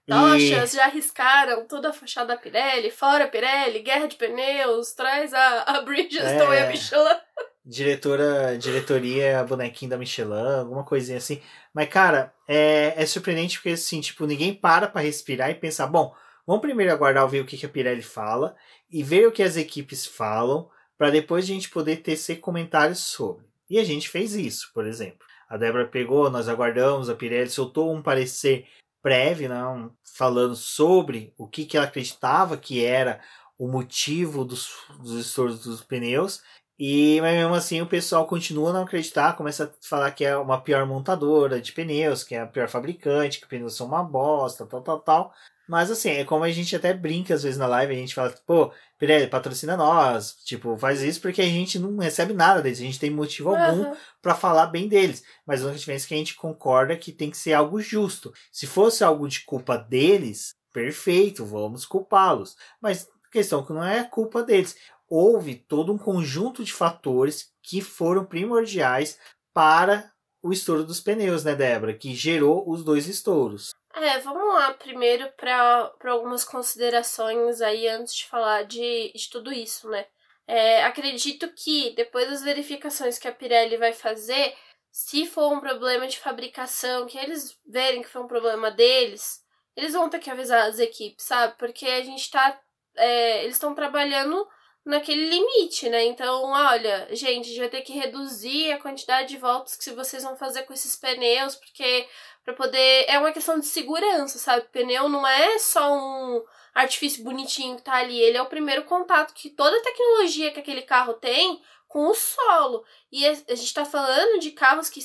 S2: Tochas, e... já arriscaram toda a fachada da Pirelli, fora Pirelli, guerra de pneus, traz a, a Bridgestone é... e a Michelin.
S1: Diretora, diretoria, bonequinho da Michelin, alguma coisinha assim. Mas, cara, é, é surpreendente porque, assim, tipo, ninguém para pra respirar e pensar, bom, vamos primeiro aguardar ver o que, que a Pirelli fala e ver o que as equipes falam para depois a gente poder tecer comentários sobre. E a gente fez isso, por exemplo. A Débora pegou, nós aguardamos, a Pirelli soltou um parecer prévio, não, falando sobre o que, que ela acreditava que era o motivo dos, dos estouros dos pneus. E mas mesmo assim o pessoal continua a não acreditar, começa a falar que é uma pior montadora de pneus, que é a pior fabricante, que pneus são uma bosta, tal, tal, tal. Mas assim, é como a gente até brinca às vezes na live, a gente fala, pô, Pirelli, patrocina nós, tipo, faz isso porque a gente não recebe nada deles, a gente tem motivo algum uhum. para falar bem deles. Mas a única diferença é que a gente concorda que tem que ser algo justo. Se fosse algo de culpa deles, perfeito, vamos culpá-los. Mas a questão que não é culpa deles. Houve todo um conjunto de fatores que foram primordiais para o estouro dos pneus, né, Débora? Que gerou os dois estouros.
S2: É, vamos lá primeiro para algumas considerações aí antes de falar de, de tudo isso, né? É, acredito que depois das verificações que a Pirelli vai fazer, se for um problema de fabricação, que eles verem que foi um problema deles, eles vão ter que avisar as equipes, sabe? Porque a gente tá. É, eles estão trabalhando naquele limite, né? Então, olha, gente, a gente vai ter que reduzir a quantidade de voltas que vocês vão fazer com esses pneus, porque para poder. É uma questão de segurança, sabe? Pneu não é só um artifício bonitinho que tá ali, ele é o primeiro contato que toda a tecnologia que aquele carro tem com o solo. E a gente tá falando de carros que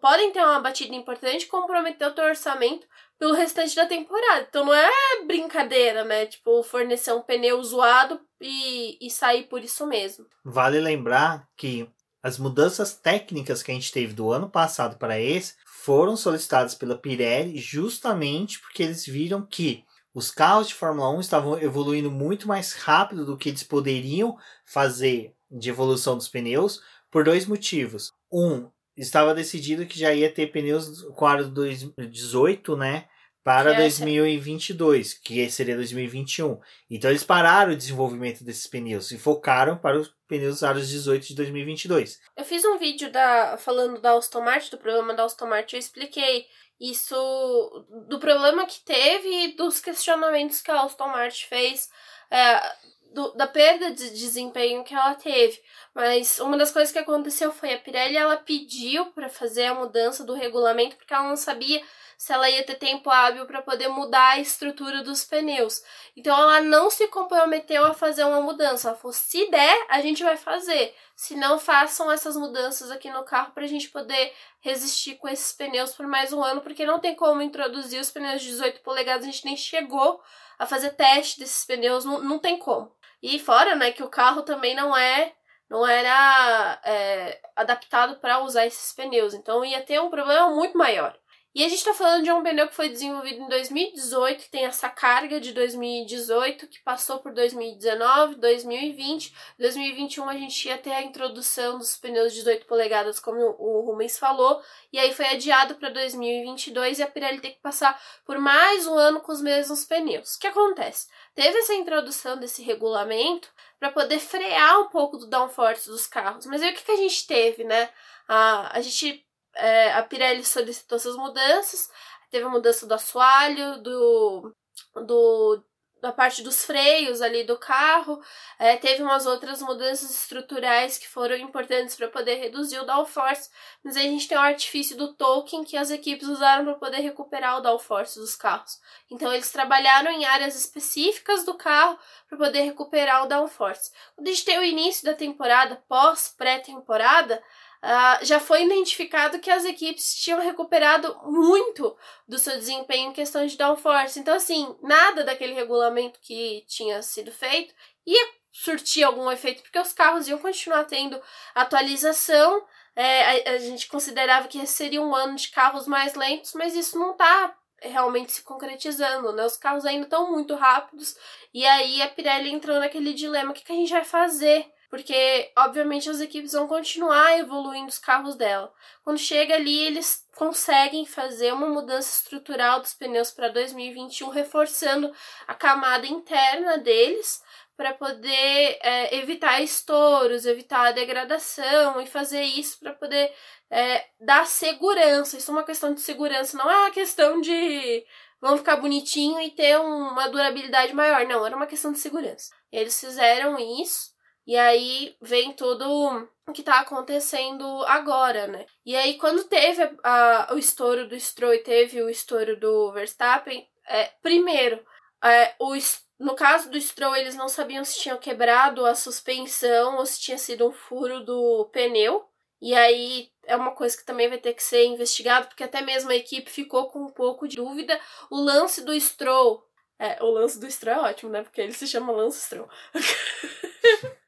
S2: podem ter uma batida importante comprometer o teu orçamento pelo restante da temporada. Então não é brincadeira, né? Tipo, fornecer um pneu zoado e, e sair por isso mesmo.
S1: Vale lembrar que as mudanças técnicas que a gente teve do ano passado para esse foram solicitadas pela Pirelli justamente porque eles viram que os carros de Fórmula 1 estavam evoluindo muito mais rápido do que eles poderiam fazer de evolução dos pneus por dois motivos. Um, estava decidido que já ia ter pneus com aro 2018, né? Para que 2022, que seria 2021. Então eles pararam o desenvolvimento desses pneus e focaram para os pneus aros 18 de 2022.
S2: Eu fiz um vídeo da, falando da Aston Martin, do problema da Aston Martin, eu expliquei isso, do problema que teve e dos questionamentos que a Aston Martin fez é, do, da perda de desempenho que ela teve. Mas uma das coisas que aconteceu foi a Pirelli ela pediu para fazer a mudança do regulamento porque ela não sabia se ela ia ter tempo hábil para poder mudar a estrutura dos pneus. Então ela não se comprometeu a fazer uma mudança. Ela falou: se der, a gente vai fazer. Se não, façam essas mudanças aqui no carro para a gente poder resistir com esses pneus por mais um ano, porque não tem como introduzir os pneus de 18 polegadas, a gente nem chegou a fazer teste desses pneus, não, não tem como. E fora, né, que o carro também não é não era é, adaptado para usar esses pneus. Então ia ter um problema muito maior. E a gente está falando de um pneu que foi desenvolvido em 2018, que tem essa carga de 2018, que passou por 2019, 2020. 2021 a gente ia ter a introdução dos pneus de 18 polegadas, como o Rumens falou, e aí foi adiado para 2022 e a Pirelli tem que passar por mais um ano com os mesmos pneus. O que acontece? Teve essa introdução desse regulamento para poder frear um pouco do downforce dos carros, mas aí o que, que a gente teve, né? A, a gente é, a Pirelli solicitou essas mudanças. Teve a mudança do assoalho, do, do da parte dos freios ali do carro. É, teve umas outras mudanças estruturais que foram importantes para poder reduzir o downforce. Mas aí a gente tem o artifício do token que as equipes usaram para poder recuperar o downforce dos carros. Então eles trabalharam em áreas específicas do carro para poder recuperar o downforce. Quando a gente tem o início da temporada, pós pré-temporada, Uh, já foi identificado que as equipes tinham recuperado muito do seu desempenho em questão de downforce. Então, assim, nada daquele regulamento que tinha sido feito ia surtir algum efeito, porque os carros iam continuar tendo atualização. É, a, a, gente considerava que seria um ano de carros mais lentos, mas isso não está realmente se concretizando, né? Os carros ainda estão muito rápidos. E aí a Pirelli entrou naquele dilema: o que, que a gente vai fazer? Porque obviamente as equipes vão continuar evoluindo os carros dela. Quando chega ali, eles conseguem fazer uma mudança estrutural dos pneus para 2021, reforçando a camada interna deles para poder é, evitar estouros, evitar a degradação e fazer isso para poder é, dar segurança. Isso é uma questão de segurança, não é uma questão de vão ficar bonitinho e ter uma durabilidade maior. Não, era uma questão de segurança. Eles fizeram isso e aí vem tudo o que tá acontecendo agora, né? E aí, quando teve a, a, o estouro do Stroll e teve o estouro do Verstappen, é, primeiro, é, o, no caso do Stroll, eles não sabiam se tinham quebrado a suspensão ou se tinha sido um furo do pneu. E aí é uma coisa que também vai ter que ser investigado, porque até mesmo a equipe ficou com um pouco de dúvida. O lance do Stroll. É, o lance do Stroll é ótimo, né? Porque ele se chama Lance Stroll. [laughs]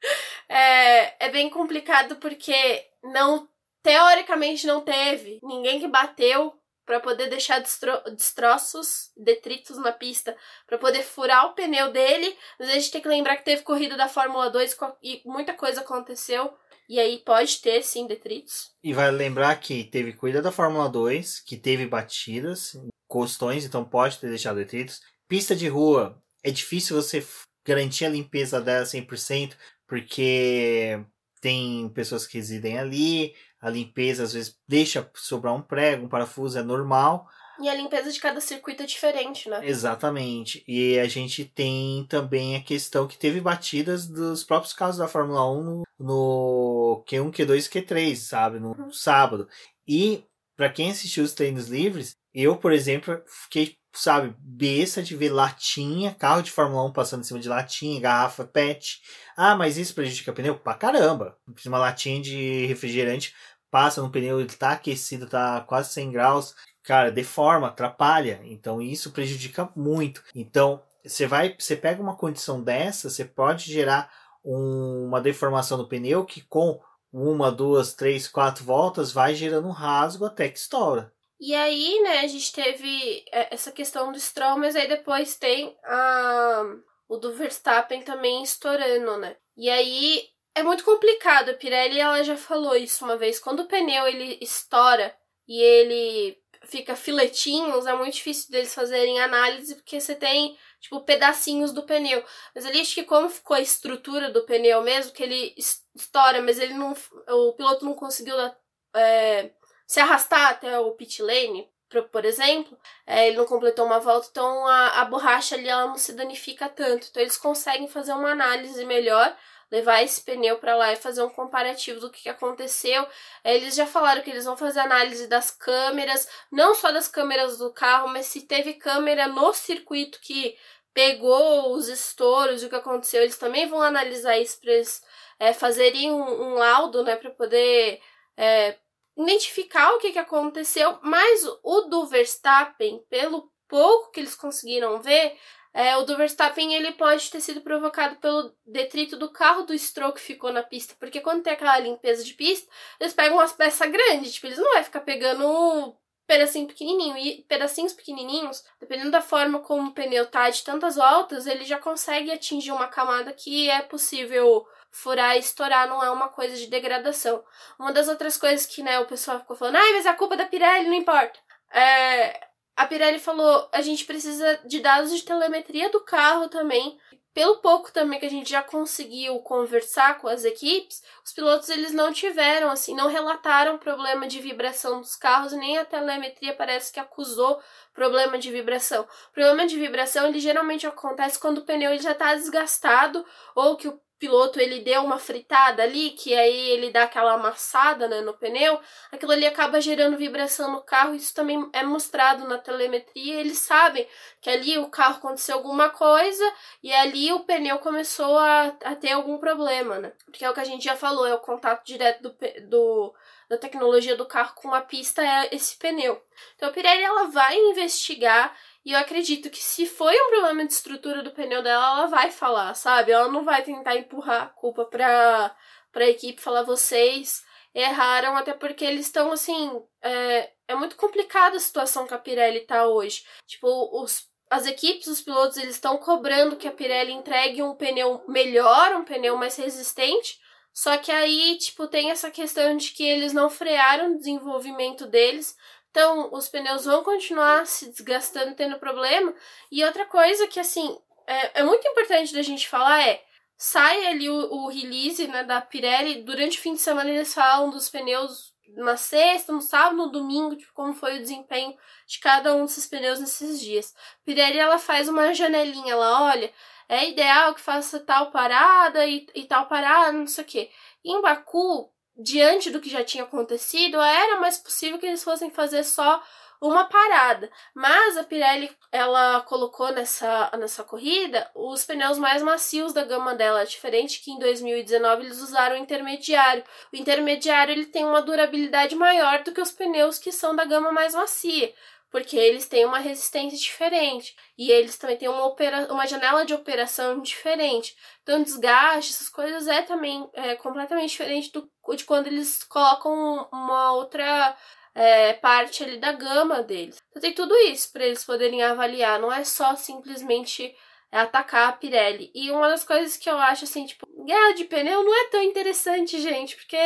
S2: é, é bem complicado porque não teoricamente não teve ninguém que bateu para poder deixar destro destroços, detritos na pista, para poder furar o pneu dele. Mas a gente tem que lembrar que teve corrida da Fórmula 2 e muita coisa aconteceu. E aí pode ter sim detritos.
S1: E vai lembrar que teve corrida da Fórmula 2, que teve batidas, costões, então pode ter deixado detritos. Pista de rua, é difícil você garantir a limpeza dela 100%, porque tem pessoas que residem ali, a limpeza às vezes deixa sobrar um prego, um parafuso, é normal.
S2: E a limpeza de cada circuito é diferente, né?
S1: Exatamente. E a gente tem também a questão que teve batidas dos próprios carros da Fórmula 1 no, no Q1, Q2 e Q3, sabe? No uhum. sábado. E para quem assistiu os treinos livres, eu, por exemplo, fiquei sabe, besta de ver latinha, carro de Fórmula 1 passando em cima de latinha, garrafa PET. Ah, mas isso prejudica pneu? Pra caramba. Uma latinha de refrigerante passa no pneu, ele tá aquecido, tá quase 100 graus. Cara, deforma, atrapalha. Então isso prejudica muito. Então, você vai, você pega uma condição dessa, você pode gerar um, uma deformação no pneu que com uma, duas, três, quatro voltas vai gerando um rasgo até que estoura.
S2: E aí, né, a gente teve é, essa questão do Stroll, mas aí depois tem a, o do Verstappen também estourando, né? E aí é muito complicado. A Pirelli ela já falou isso uma vez. Quando o pneu ele estoura e ele fica filetinhos, é muito difícil deles fazerem análise porque você tem tipo pedacinhos do pneu. Mas ali acho que como ficou a estrutura do pneu mesmo, que ele estoura, mas ele não, o piloto não conseguiu é, se arrastar até o pit lane, por exemplo, é, ele não completou uma volta, então a, a borracha ali ela não se danifica tanto. Então eles conseguem fazer uma análise melhor, levar esse pneu para lá e fazer um comparativo do que, aconteceu. É, eles já falaram que eles vão fazer análise das câmeras, não só das câmeras do carro, mas se teve câmera no circuito que pegou os estouros e o que aconteceu, eles também vão analisar isso para eles é, fazerem um, um laudo, né, para poder é, identificar o que, que aconteceu, mas o do Verstappen, pelo pouco que eles conseguiram ver, É, o do Verstappen ele pode ter sido provocado pelo detrito do carro do Stroll que ficou na pista. Porque quando tem aquela limpeza de pista, eles pegam umas peças grandes. Tipo, eles não vão ficar pegando pedacinho pequenininho. E pedacinhos pequenininhos, dependendo da forma como o pneu tá de tantas voltas, ele já consegue atingir uma camada que é possível furar e estourar, não é uma coisa de degradação. Uma das outras coisas que né, o pessoal ficou falando, ai, mas a culpa é da Pirelli não importa. É, a Pirelli falou, a gente precisa de dados de telemetria do carro também. Pelo pouco também que a gente já conseguiu conversar com as equipes, os pilotos eles não tiveram assim, não relataram problema de vibração dos carros, nem a telemetria parece que acusou problema de vibração. O problema de vibração ele geralmente acontece quando o pneu ele já está desgastado ou que o piloto ele deu uma fritada ali, que aí ele dá aquela amassada né, no pneu, aquilo ali acaba gerando vibração no carro. Isso também é mostrado na telemetria. Eles sabem que ali o carro aconteceu alguma coisa e ali o pneu começou a, a ter algum problema, né? Porque é o que a gente já falou, é o contato direto do, do da tecnologia do carro com a pista é esse pneu. Então a Pirelli ela vai investigar e eu acredito que se foi um problema de estrutura do pneu dela, ela vai falar, sabe? Ela não vai tentar empurrar a culpa pra, pra equipe, falar vocês erraram, até porque eles estão assim. É, é muito complicada a situação que a Pirelli tá hoje. Tipo, os, as equipes, os pilotos, eles estão cobrando que a Pirelli entregue um pneu melhor, um pneu mais resistente. Só que aí, tipo, tem essa questão de que eles não frearam o desenvolvimento deles. Então, os pneus vão continuar se desgastando, tendo problema. E outra coisa que, assim, é, é muito importante da gente falar é sai ali o, o, release né, da Pirelli. Durante o fim de semana eles falam dos pneus na sexta, no sábado, no domingo, tipo, como foi o desempenho de cada um desses pneus nesses dias. Pirelli ela faz uma janelinha lá, olha, é ideal que faça tal parada e, e tal parada, não sei o quê. Em Baku, diante do que já tinha acontecido, era mais possível que eles fossem fazer só uma parada. Mas a Pirelli, ela colocou nessa, nessa corrida os pneus mais macios da gama dela, diferente que em 2019 eles usaram o intermediário. O intermediário ele tem uma durabilidade maior do que os pneus que são da gama mais macia porque eles têm uma resistência diferente e eles também têm uma, opera uma janela de operação diferente. Então, desgaste, essas coisas é também é, completamente diferente do, de quando eles colocam uma outra é, parte ali da gama deles. Então, tem tudo isso para eles poderem avaliar, não é só simplesmente atacar a Pirelli. E uma das coisas que eu acho assim, tipo, guerra de pneu não é tão interessante, gente, porque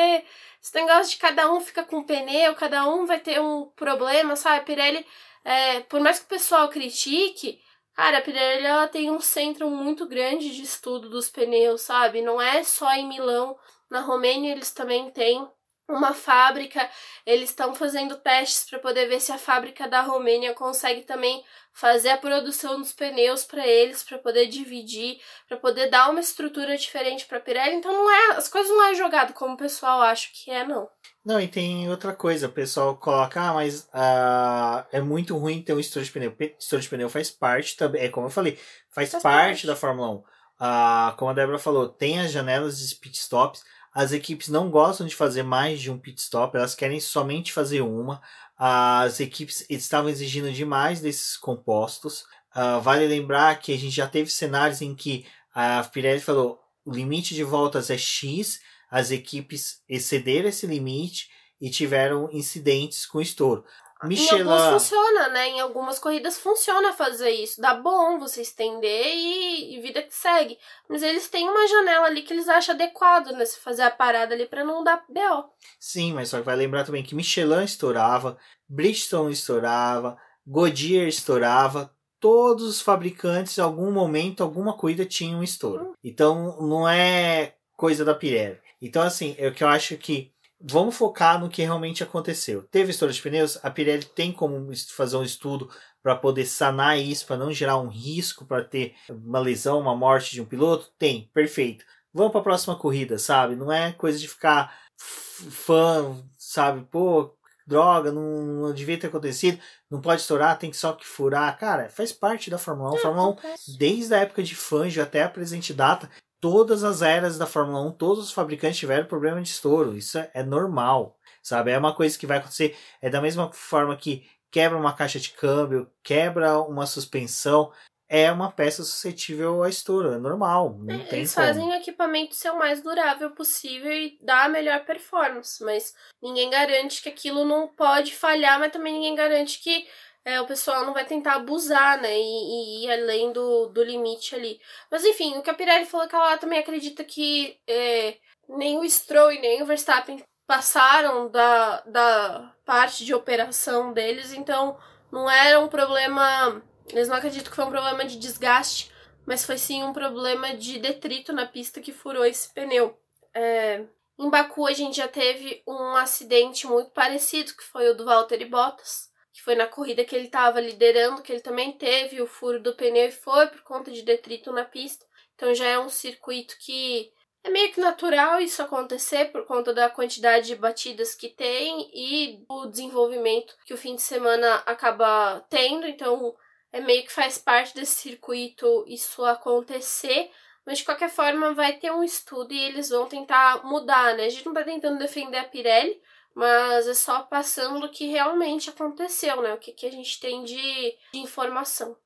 S2: esse negócio de cada um fica com pneu, cada um vai ter um problema, sabe? A Pirelli, é, por mais que o pessoal critique, cara, a Pirelli ela tem um centro muito grande de estudo dos pneus, sabe? Não é só em Milão, na Romênia eles também têm uma fábrica, eles estão fazendo testes para poder ver se a fábrica da Romênia consegue também fazer a produção dos pneus para eles, para poder dividir, para poder dar uma estrutura diferente para a Pirelli. Então não é, as coisas não é jogado como o pessoal acha que é, não.
S1: Não, e tem outra coisa, o pessoal coloca, ah, mas uh, é muito ruim ter um estouro de pneu. Estouro de pneu faz parte também, é como eu falei, faz, faz parte, parte, da Fórmula 1. Uh, ah, como a Débora falou, tem as janelas de pit stops, as equipes não gostam de fazer mais de um pit stop, elas querem somente fazer uma. As equipes estavam exigindo demais desses compostos. Uh, vale lembrar que a gente já teve cenários em que a Pirelli falou o limite de voltas é X, as equipes excederam esse limite e tiveram incidentes com estouro.
S2: Michelin... Em alguns funciona, né? Em algumas corridas funciona fazer isso. Dá bom você estender e, e vida que segue. Mas eles têm uma janela ali que eles acham adequado, né? Se fazer a parada ali para não dar BO.
S1: Sim, mas só que vai lembrar também que Michelin estourava, Bridgestone estourava, Goodyear estourava. Todos os fabricantes, em algum momento, alguma corrida tinha um estouro. Hum. Então, não é coisa da Pirelli. Então, assim, é o que eu acho que vamos focar no que realmente aconteceu. Teve estouro de pneus? A Pirelli tem como fazer um estudo para poder sanar isso, para não gerar um risco para ter uma lesão, uma morte de um piloto? Tem, perfeito. Vamos para a próxima corrida, sabe? Não é coisa de ficar fã, sabe? Pô, droga, não, não, devia ter acontecido, não pode estourar, tem que só que furar. Cara, faz parte da Fórmula 1. Fórmula 1, desde a época de Fangio até a presente data, todas as eras da Fórmula 1, todos os fabricantes tiveram problema de estouro. Isso é, normal, sabe? É uma coisa que vai acontecer. É da mesma forma que quebra uma caixa de câmbio, quebra uma suspensão. é uma peça suscetível a estouro, é normal. Não
S2: É,
S1: tem
S2: Eles
S1: como.
S2: fazem o equipamento ser o mais durável possível e dar a melhor performance, mas ninguém garante que aquilo não pode falhar, mas também ninguém garante que é, o pessoal não vai tentar abusar, né? E, e ir além do, do limite ali. Mas enfim, o que a Pirelli falou é que ela também acredita que é, nem o Stroll e nem o Verstappen passaram da, da parte de operação deles, então não era um problema. Eles não acreditam que foi um problema de desgaste, mas foi sim um problema de detrito na pista que furou esse pneu. É, em Baku a gente já teve um acidente muito parecido, que foi o do Valtteri Bottas, que foi na corrida que ele estava liderando, que ele também teve o furo do pneu e foi por conta de detrito na pista. Então já é um circuito que é meio que natural isso acontecer por conta da quantidade de batidas que tem e do desenvolvimento que o fim de semana acaba tendo. Então é meio que faz parte desse circuito isso acontecer. Mas de qualquer forma vai ter um estudo e eles vão tentar mudar, né? A gente não tá tentando defender a Pirelli, mas é só passando o que realmente aconteceu, né? O que, que a gente tem de, de informação.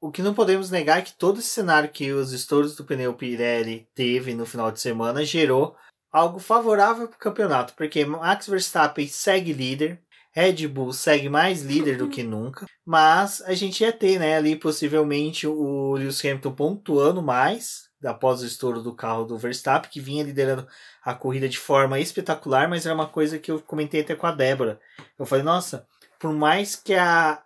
S1: O que não podemos negar é que todo esse cenário que os estouros do pneu Pirelli teve no final de semana gerou algo favorável para o campeonato, porque Max Verstappen segue líder, Red Bull segue mais líder do [laughs] que nunca, mas a gente ia ter, né, ali possivelmente o Lewis Hamilton pontuando mais após o estouro do carro do Verstappen, que vinha liderando a corrida de forma espetacular, mas era uma coisa que eu comentei até com a Débora. Eu falei, nossa, por mais que a,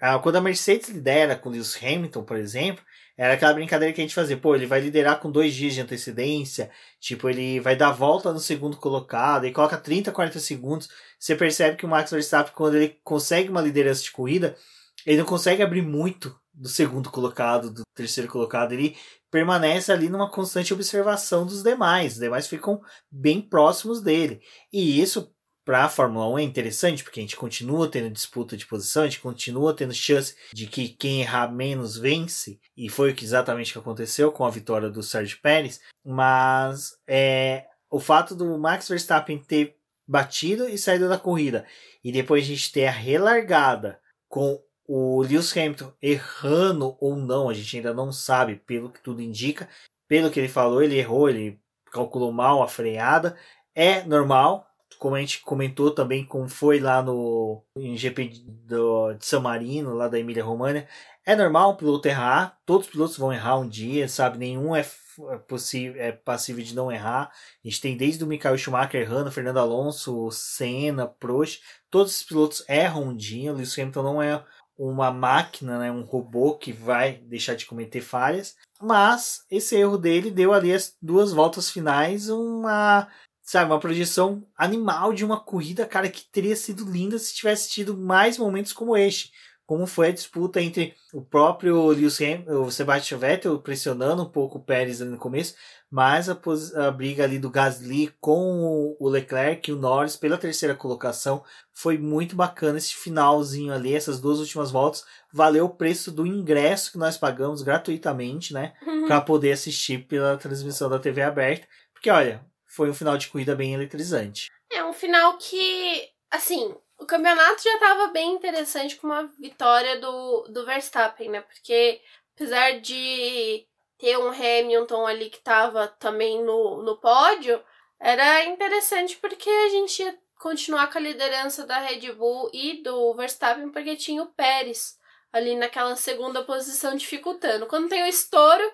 S1: a quando a Mercedes lidera com o Lewis Hamilton, por exemplo, era aquela brincadeira que a gente fazia, pô, ele vai liderar com dois dias de antecedência, tipo, ele vai dar volta no segundo colocado, e coloca 30, 40 segundos. Você percebe que o Max Verstappen, quando ele consegue uma liderança de corrida, ele não consegue abrir muito do segundo colocado, do terceiro colocado, ele permanece ali numa constante observação dos demais, os demais ficam bem próximos dele. E isso para a Fórmula 1 é interessante, porque a gente continua tendo disputa de posição, a gente continua tendo chance de que quem errar menos vence, e foi exatamente o que aconteceu com a vitória do Sérgio Pérez, mas é, o fato do Max Verstappen ter batido e saído da corrida, e depois a gente ter a relargada com o Lewis Hamilton errando ou não, a gente ainda não sabe, pelo que tudo indica. Pelo que ele falou, ele errou, ele calculou mal a freada. É normal, como a gente comentou também, como foi lá no em GP do, de San Marino, lá da Emília România. É normal um piloto errar, todos os pilotos vão errar um dia, sabe? Nenhum é, é possível, é passível de não errar. A gente tem desde o Michael Schumacher errando, Fernando Alonso, Senna, Prost, todos os pilotos erram um dia. O Lewis Hamilton não é uma máquina, né, um robô que vai deixar de cometer falhas, mas esse erro dele deu ali as duas voltas finais uma, sabe, uma projeção animal de uma corrida, cara, que teria sido linda se tivesse tido mais momentos como este. Como foi a disputa entre o próprio Lewis Hamilton, o Sebastian Vettel pressionando um pouco o Pérez ali no começo, mas a, a, briga ali do Gasly com o Leclerc e o Norris pela terceira colocação foi muito bacana esse finalzinho ali, essas duas últimas voltas, valeu o preço do ingresso que nós pagamos gratuitamente, né,
S2: Uhum.
S1: para poder assistir pela transmissão da TV aberta, porque olha, foi um final de corrida bem eletrizante.
S2: É um final que, assim, o campeonato já estava bem interessante com uma vitória do, do Verstappen, né? Porque apesar de ter um Hamilton ali que estava também no, no pódio, era interessante porque a gente ia continuar com a liderança da Red Bull e do Verstappen, porque tinha o Pérez ali naquela segunda posição dificultando. Quando tem o estouro,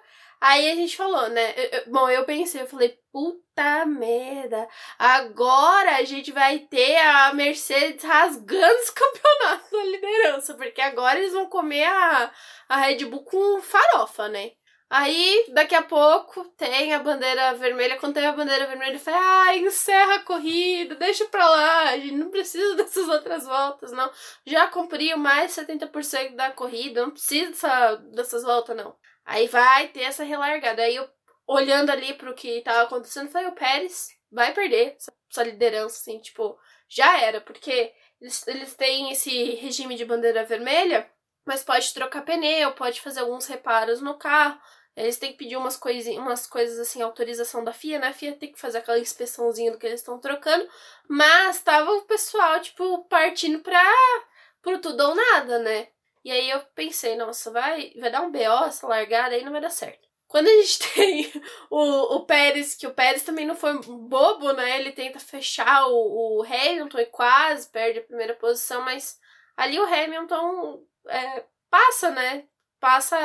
S2: aí a gente falou, né? Eu- eu- bom, eu pensei, eu falei, puta merda, agora a gente vai ter a Mercedes rasgando esse [laughs] campeonato na liderança, porque agora eles vão comer a, a Red Bull com farofa, né? Aí, daqui a pouco, tem a bandeira vermelha. Quando tem a bandeira vermelha, eu falei, ah, encerra a corrida, deixa pra lá, a gente não precisa [laughs] dessas outras voltas, não. Já cumpriu mais 70% da corrida, não precisa dessa, dessas voltas, não. Aí vai ter essa relargada. Aí eu, olhando ali pro que tava acontecendo, falei, o Pérez vai perder essa liderança, assim, tipo, já era, porque eles, eles têm esse regime de bandeira vermelha, mas pode trocar pneu, pode fazer alguns reparos no carro. Eles têm que pedir umas, coisinhas, umas coisas assim, autorização da FIA, né? A FIA tem que fazer aquela inspeçãozinha do que eles estão trocando. Mas tava o pessoal, tipo, partindo pra pro tudo ou nada, né? E aí eu pensei, nossa, vai, vai dar um BO essa largada aí não vai dar certo. Quando a gente [laughs] tem o, o Pérez, que o Pérez também não foi bobo, né? Ele tenta fechar o, o Hamilton e quase perde a primeira posição, mas ali o Hamilton é, passa, né? Passa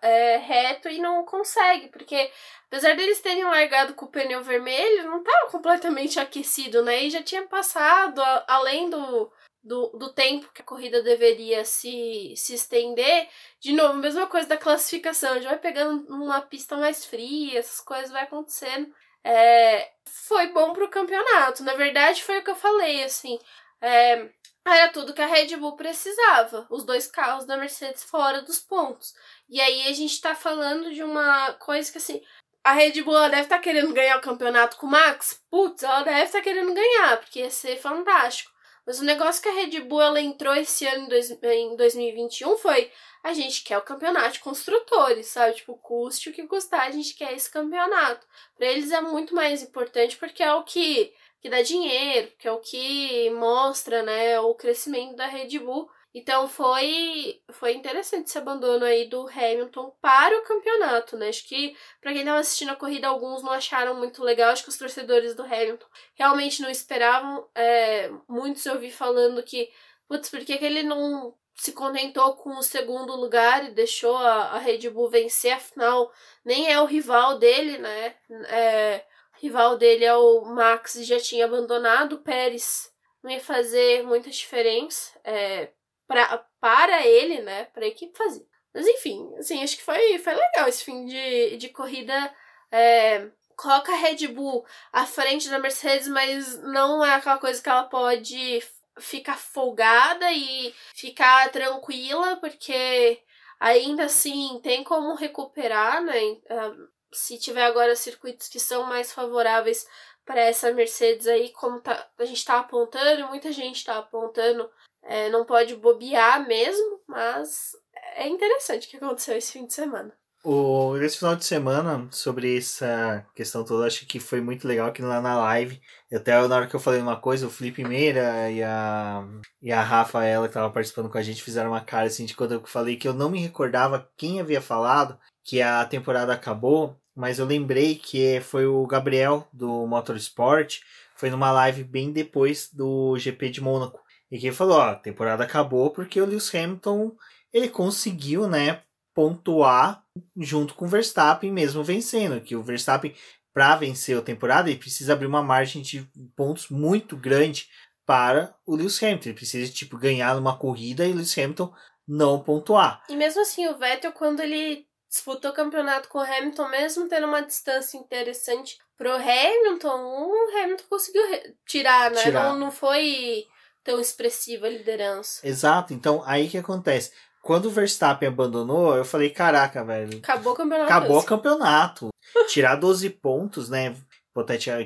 S2: é, reto e não consegue, porque apesar deles terem largado com o pneu vermelho, não estava completamente aquecido, né? E já tinha passado, a, além do, do, do tempo que a corrida deveria se, se estender. De novo, mesma coisa da classificação, já vai pegando uma pista mais fria, essas coisas vai acontecendo. É, foi bom pro campeonato. Na verdade, foi o que eu falei, assim. É, era tudo que a Red Bull precisava. Os dois carros da Mercedes fora dos pontos. E aí a gente tá falando de uma coisa que assim. A Red Bull deve estar tá querendo ganhar o campeonato com o Max. Putz, ela deve estar tá querendo ganhar, porque ia ser fantástico. Mas o negócio que a Red Bull ela entrou esse ano em, dois, em 2021 foi a gente quer o campeonato de construtores, sabe? Tipo, custe o que custar, a gente quer esse campeonato. Para eles é muito mais importante porque é o que, que dá dinheiro, que é o que mostra, né, o crescimento da Red Bull. Então foi foi interessante esse abandono aí do Hamilton para o campeonato, né? Acho que para quem estava assistindo a corrida, alguns não acharam muito legal. Acho que os torcedores do Hamilton realmente não esperavam. É, muitos eu vi falando que, putz, por que, que ele não se contentou com o segundo lugar e deixou a, a Red Bull vencer? Afinal, nem é o rival dele, né? É, o rival dele é o Max e já tinha abandonado. O Pérez não ia fazer muita diferença. É, pra, para ele, né? Pra equipe fazer. Mas enfim, assim, acho que foi, foi legal esse fim de, de corrida. É, coloca a Red Bull à frente da Mercedes, mas não é aquela coisa que ela pode ficar folgada e ficar tranquila, porque ainda assim tem como recuperar, né? Ah, se tiver agora circuitos que são mais favoráveis para essa Mercedes aí, como tá, a gente está apontando, muita gente está apontando é, não pode bobear mesmo, mas é interessante o que aconteceu esse fim de semana.
S1: O, esse final de semana, sobre essa questão toda, acho que foi muito legal aqui lá na live. Até na hora que eu falei uma coisa, o Felipe Meira e a, e a Rafaela, que estava participando com a gente, fizeram uma cara assim de quando eu falei que eu não me recordava quem havia falado que a temporada acabou, mas eu lembrei que foi o Gabriel do Motorsport, foi numa live bem depois do GP de Mônaco. E que falou, ó, a temporada acabou porque o Lewis Hamilton ele conseguiu, né, pontuar junto com o Verstappen mesmo vencendo, que o Verstappen para vencer a temporada ele precisa abrir uma margem de pontos muito grande para o Lewis Hamilton, ele precisa tipo ganhar uma corrida e o Lewis Hamilton não pontuar.
S2: E mesmo assim o Vettel quando ele disputou o campeonato com o Hamilton, mesmo tendo uma distância interessante pro Hamilton, o Hamilton conseguiu tirar, né? Tirar. Não, não foi tão expressiva a liderança.
S1: Exato, então aí que acontece. Quando o Verstappen abandonou, eu falei, caraca, velho.
S2: Acabou o campeonato.
S1: Acabou o campeonato. Tirar 12 pontos, né?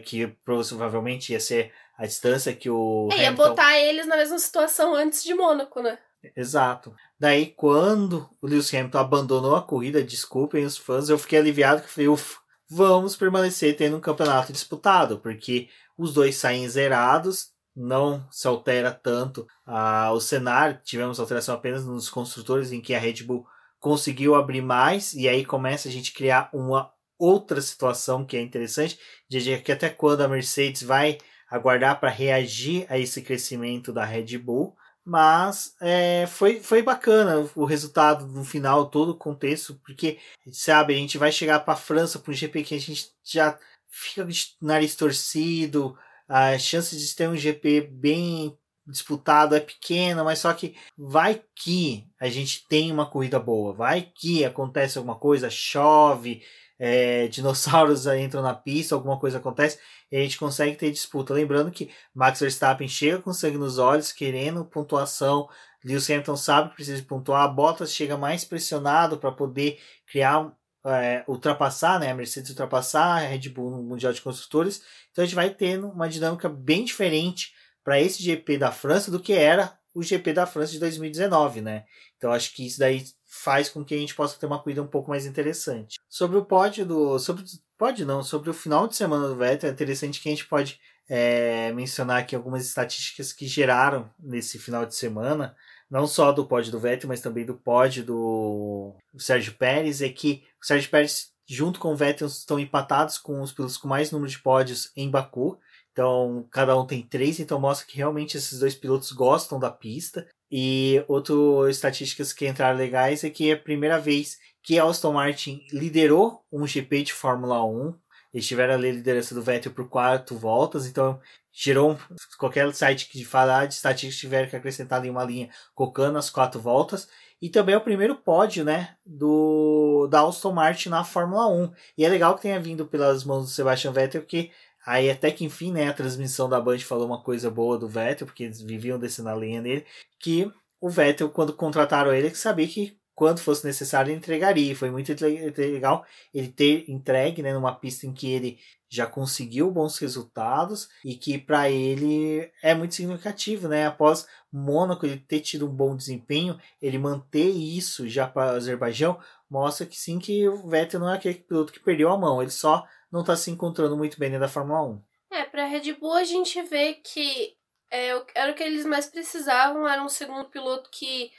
S1: Que provavelmente ia ser a distância que o.
S2: É, Hamilton... ia botar eles na mesma situação antes de Mônaco, né?
S1: Exato. Daí, quando o Lewis Hamilton abandonou a corrida, desculpem os fãs, eu fiquei aliviado que falei, ufa, vamos permanecer tendo um campeonato disputado, porque os dois saem zerados, não se altera tanto ah, o cenário. Tivemos alteração apenas nos construtores, em que a Red Bull conseguiu abrir mais, e aí começa a gente criar uma outra situação que é interessante, de que até quando a Mercedes vai aguardar para reagir a esse crescimento da Red Bull. Mas é, foi, foi bacana o resultado no final, todo o contexto, porque, sabe, a gente vai chegar para a França, para um GP que a gente já fica de nariz torcido, a chance de ter um GP bem disputado é pequena, mas só que vai que a gente tem uma corrida boa, vai que acontece alguma coisa, chove, é, [laughs] dinossauros entram na pista, alguma coisa acontece e a gente consegue ter disputa. Lembrando que Max Verstappen chega com sangue nos olhos, querendo pontuação. Lewis Hamilton sabe que precisa pontuar. Bottas chega mais pressionado para poder criar é, ultrapassar, né, a Mercedes ultrapassar a Red Bull no Mundial de Construtores. Então a gente vai tendo uma dinâmica bem diferente para esse GP da França do que era o GP da França de 2019, né? Então acho que isso daí faz com que a gente possa ter uma corrida um pouco mais interessante. Sobre o pódio do, sobre pódio não, sobre o final de semana do Vettel é interessante que a gente pode é, mencionar aqui algumas estatísticas que geraram nesse final de semana, não só do pódio do Vettel, mas também do pódio do Sérgio Pérez, é que o Sérgio Pérez, junto com o Vettel, estão empatados com os pilotos com mais número de pódios em Baku. Então, cada um tem três, então mostra que realmente esses dois pilotos gostam da pista. E outras estatísticas que entraram legais é que é a primeira vez que a Aston Martin liderou um GP de Fórmula 1. Eles tiveram a liderança do Vettel por quatro voltas, então gerou qualquer site que falar de estatísticas tiver que acrescentar ali uma linha colocando as quatro voltas. E também é o primeiro pódio, né, do da Aston Martin na Fórmula 1. E é legal que tenha vindo pelas mãos do Sebastian Vettel, porque Aí até que enfim, né, a transmissão da Band falou uma coisa boa do Vettel, porque eles viviam descendo a linha nele, que o Vettel, quando contrataram ele, sabia que quando fosse necessário ele entregaria. Foi muito legal ele ter entregue né, numa pista em que ele já conseguiu bons resultados e que para ele é muito significativo, né? Após Mônaco ele ter tido um bom desempenho, ele manter isso já para o Azerbaijão mostra que sim que o Vettel não é aquele piloto que perdeu a mão, ele só não está se encontrando muito bem dentro da Fórmula 1.
S2: É, para a Red Bull a gente vê que é, era o que eles mais precisavam, era um segundo piloto que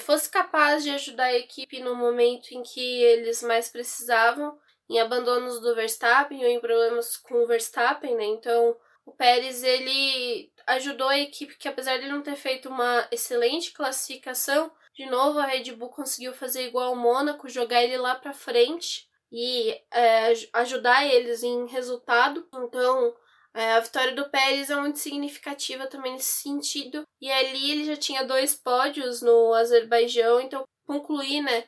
S2: fosse capaz de ajudar a equipe no momento em que eles mais precisavam, em abandonos do Verstappen ou em problemas com o Verstappen, né? Então, o Pérez ele ajudou a equipe que apesar de não ter feito uma excelente classificação, de novo a Red Bull conseguiu fazer igual ao Mônaco, jogar ele lá para frente e é, ajudar eles em resultado. Então, é, a vitória do Pérez é muito significativa também nesse sentido. E ali ele já tinha dois pódios no Azerbaijão, então concluir, né?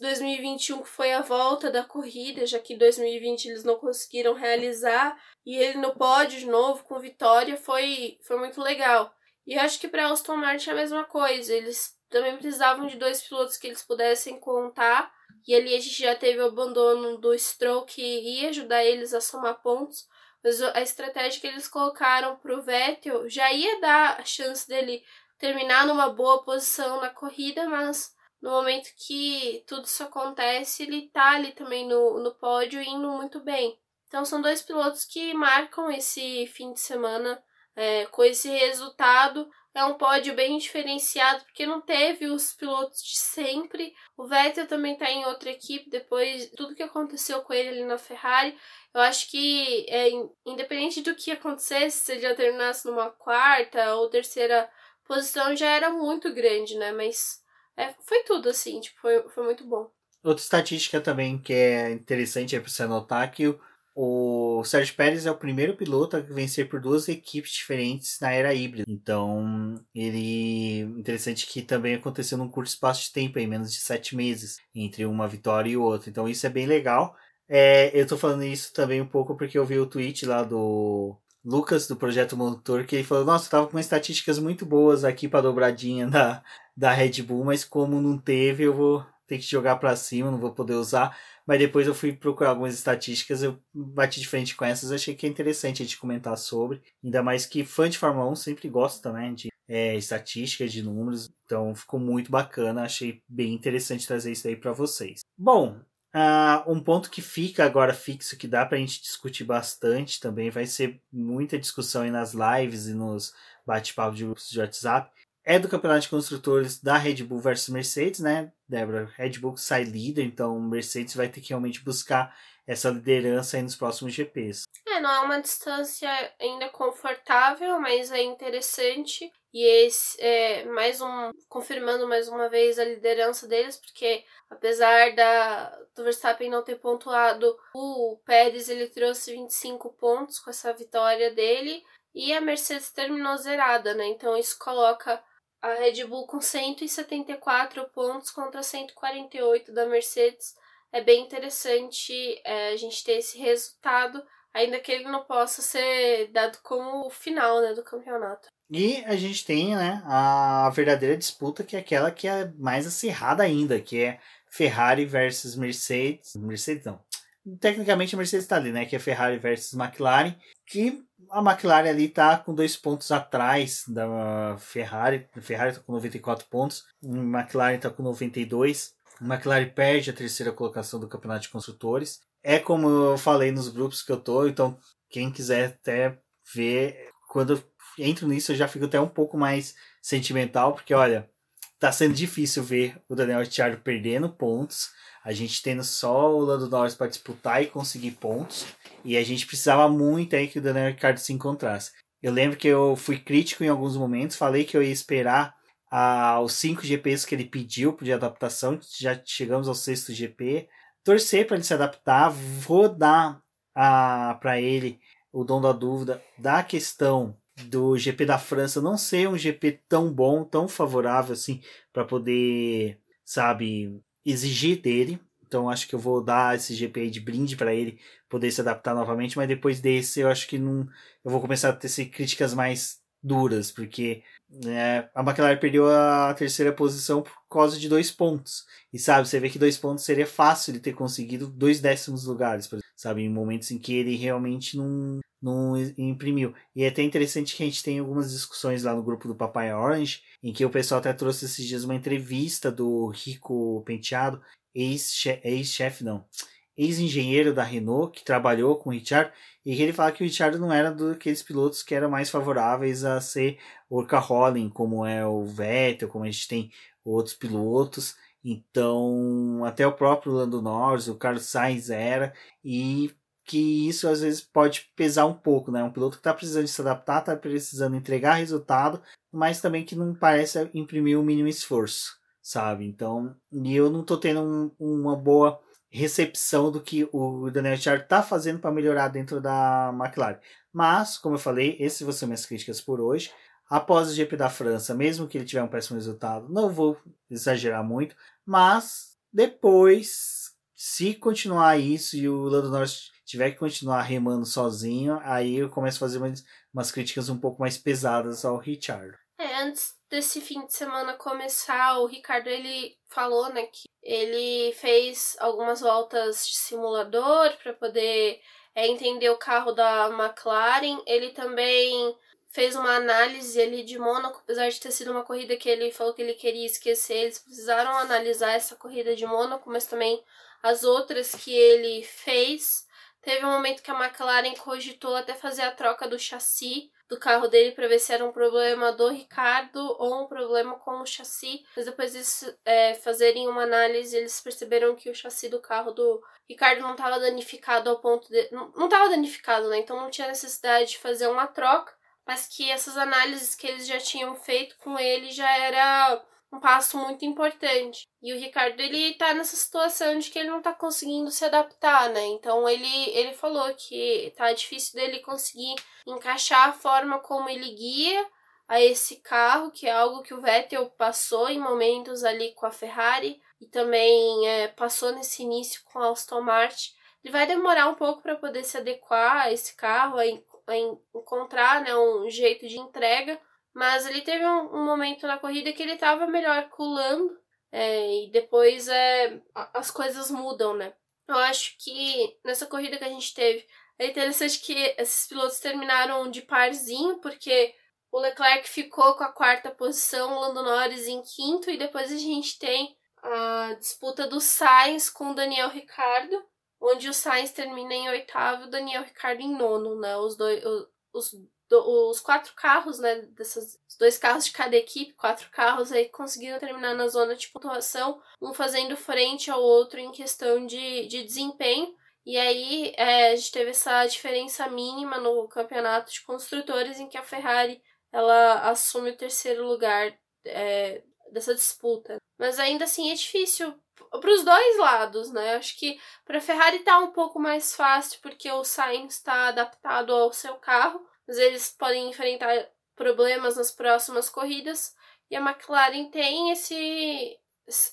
S2: 2021 foi a volta da corrida, já que 2020 eles não conseguiram realizar, e ele no pódio de novo com vitória foi, foi muito legal. E acho que para Aston Martin é a mesma coisa, eles também precisavam de dois pilotos que eles pudessem contar e ali a gente já teve o abandono do Stroll que ia ajudar eles a somar pontos. Mas a estratégia que eles colocaram para o Vettel já ia dar a chance dele terminar numa boa posição na corrida, mas no momento que tudo isso acontece, ele tá ali também no, no pódio indo muito bem. Então são dois pilotos que marcam esse fim de semana é, com esse resultado é um pódio bem diferenciado, porque não teve os pilotos de sempre. O Vettel também está em outra equipe depois de tudo que aconteceu com ele ali na Ferrari. Eu acho que, é, independente do que acontecesse, se ele já terminasse numa quarta ou terceira posição, já era muito grande, né? Mas é, foi tudo assim, tipo, foi, foi muito bom.
S1: Outra estatística também que é interessante é para você anotar que o o Sérgio Pérez é o primeiro piloto a vencer por duas equipes diferentes na era híbrida. Então, ele. Interessante que também aconteceu num curto espaço de tempo, em menos de sete meses, entre uma vitória e outra. Então, isso é bem legal. É, eu tô falando isso também um pouco porque eu vi o tweet lá do Lucas, do Projeto Motor, que ele falou: Nossa, tava com estatísticas muito boas aqui para dobradinha da, da Red Bull, mas como não teve, eu vou ter que jogar para cima, não vou poder usar. Mas depois eu fui procurar algumas estatísticas, eu bati de frente com essas, achei que é interessante a gente comentar sobre. Ainda mais que fã de Fórmula 1 sempre gosta, né, de é, estatísticas, de números. Então ficou muito bacana, achei bem interessante trazer isso aí para vocês. Bom, uh, um ponto que fica agora fixo, que dá para a gente discutir bastante também, vai ser muita discussão aí nas lives e nos bate-papos de grupos de WhatsApp, é do campeonato de construtores da Red Bull versus Mercedes, né, Débora? Red Bull sai líder, então Mercedes vai ter que realmente buscar essa liderança aí nos próximos GPs.
S2: É, não é uma distância ainda confortável, mas é interessante. E esse é mais um. confirmando mais uma vez a liderança deles, porque apesar da, do Verstappen não ter pontuado, o Pérez ele trouxe 25 pontos com essa vitória dele. E a Mercedes terminou zerada, né? Então isso coloca a Red Bull com 174 pontos contra 148 da Mercedes. É bem interessante é, a gente ter esse resultado, ainda que ele não possa ser dado como o final né, do campeonato.
S1: E a gente tem né, a verdadeira disputa, que é aquela que é mais acirrada ainda, que é Ferrari versus Mercedes. Mercedes não. Tecnicamente a Mercedes está ali, né? Que é Ferrari versus McLaren. Que a McLaren ali tá com dois pontos atrás da Ferrari. A Ferrari tá com 94 pontos, a McLaren tá com 92. McLaren perde a terceira colocação do Campeonato de Construtores. É como eu falei nos grupos que eu tô, então quem quiser até ver. Quando eu entro nisso, eu já fico até um pouco mais sentimental, porque olha, tá sendo difícil ver o Daniel Ricciardo perdendo pontos. A gente tendo só o Lando Norris para disputar e conseguir pontos. E a gente precisava muito aí que o Daniel Ricciardo se encontrasse. Eu lembro que eu fui crítico em alguns momentos, falei que eu ia esperar ah, os cinco GPs que ele pediu de adaptação. Já chegamos ao sexto GP. Torcer para ele se adaptar. Vou dar para ele o dom da dúvida da questão do GP da França não ser um GP tão bom, tão favorável assim, para poder, sabe, exigir dele. Então acho que eu vou dar esse GP de brinde para ele poder se adaptar novamente, mas depois desse eu acho que não eu vou começar a ter críticas mais duras, porque né, a McLaren perdeu a terceira posição por causa de dois pontos. E sabe, você vê que dois pontos seria fácil de ter conseguido dois décimos lugares, sabe, em momentos em que ele realmente não não imprimiu. E é até interessante que a gente tem algumas discussões lá no grupo do Papai Orange, em que o pessoal até trouxe esses dias uma entrevista do Rico Penteado, ex-chefe, ex não, ex-engenheiro da Renault, que trabalhou com o Richard, e que ele fala que o Richard não era daqueles pilotos que eram mais favoráveis a ser workaholic, como é o Vettel, como a gente tem outros pilotos. Então, até o próprio Lando Norris, o Carlos Sainz era, e que isso às vezes pode pesar um pouco, né? Um piloto que está precisando se adaptar, está precisando entregar resultado, mas também que não parece imprimir o mínimo esforço, sabe? Então, e eu não estou tendo um, uma boa recepção do que o Daniel Ricciardo está fazendo para melhorar dentro da McLaren. Mas, como eu falei, essas vão ser minhas críticas por hoje. Após o GP da França, mesmo que ele tiver um péssimo resultado, não vou exagerar muito, mas depois, se continuar isso e o Lando Norris tiver que continuar remando sozinho, aí eu começo a fazer umas, umas críticas um pouco mais pesadas ao Richard.
S2: É, antes desse fim de semana começar, o Ricardo ele falou, né, que ele fez algumas voltas de simulador para poder é, entender o carro da McLaren. Ele também fez uma análise ali de Mônaco, apesar de ter sido uma corrida que ele falou que ele queria esquecer, eles precisaram analisar essa corrida de Mônaco, mas também as outras que ele fez. Teve um momento que a McLaren cogitou até fazer a troca do chassi do carro dele para ver se era um problema do Ricardo ou um problema com o chassi. Mas depois de é, fazerem uma análise, eles perceberam que o chassi do carro do Ricardo não estava danificado ao ponto de. Não estava danificado, né? Então não tinha necessidade de fazer uma troca. Mas que essas análises que eles já tinham feito com ele já era um passo muito importante. E o Ricardo, ele tá nessa situação de que ele não tá conseguindo se adaptar, né? Então ele, ele falou que tá difícil dele conseguir encaixar a forma como ele guia a esse carro, que é algo que o Vettel passou em momentos ali com a Ferrari e também é, passou nesse início com a Aston Martin. Ele vai demorar um pouco para poder se adequar a esse carro, a, a encontrar né, um jeito de entrega, mas ele teve um, um momento na corrida que ele estava melhor colando é, e depois é, as coisas mudam, né? Eu acho que nessa corrida que a gente teve é interessante que esses pilotos terminaram de parzinho, porque o Leclerc ficou com a quarta posição, o Lando Norris em quinto, e depois a gente tem a disputa do Sainz com o Daniel Ricardo, onde o Sainz termina em oitavo e o Daniel Ricardo em nono, né? Os dois, os os quatro carros, né, desses dois carros de cada equipe, quatro carros aí conseguiram terminar na zona de pontuação, um fazendo frente ao outro em questão de, de desempenho. E aí é, a gente teve essa diferença mínima no campeonato de construtores em que a Ferrari ela assume o terceiro lugar é, dessa disputa. Mas ainda assim é difícil para os dois lados, né? Acho que para a Ferrari tá um pouco mais fácil porque o Sainz está adaptado ao seu carro, mas eles podem enfrentar problemas nas próximas corridas. E a McLaren tem esse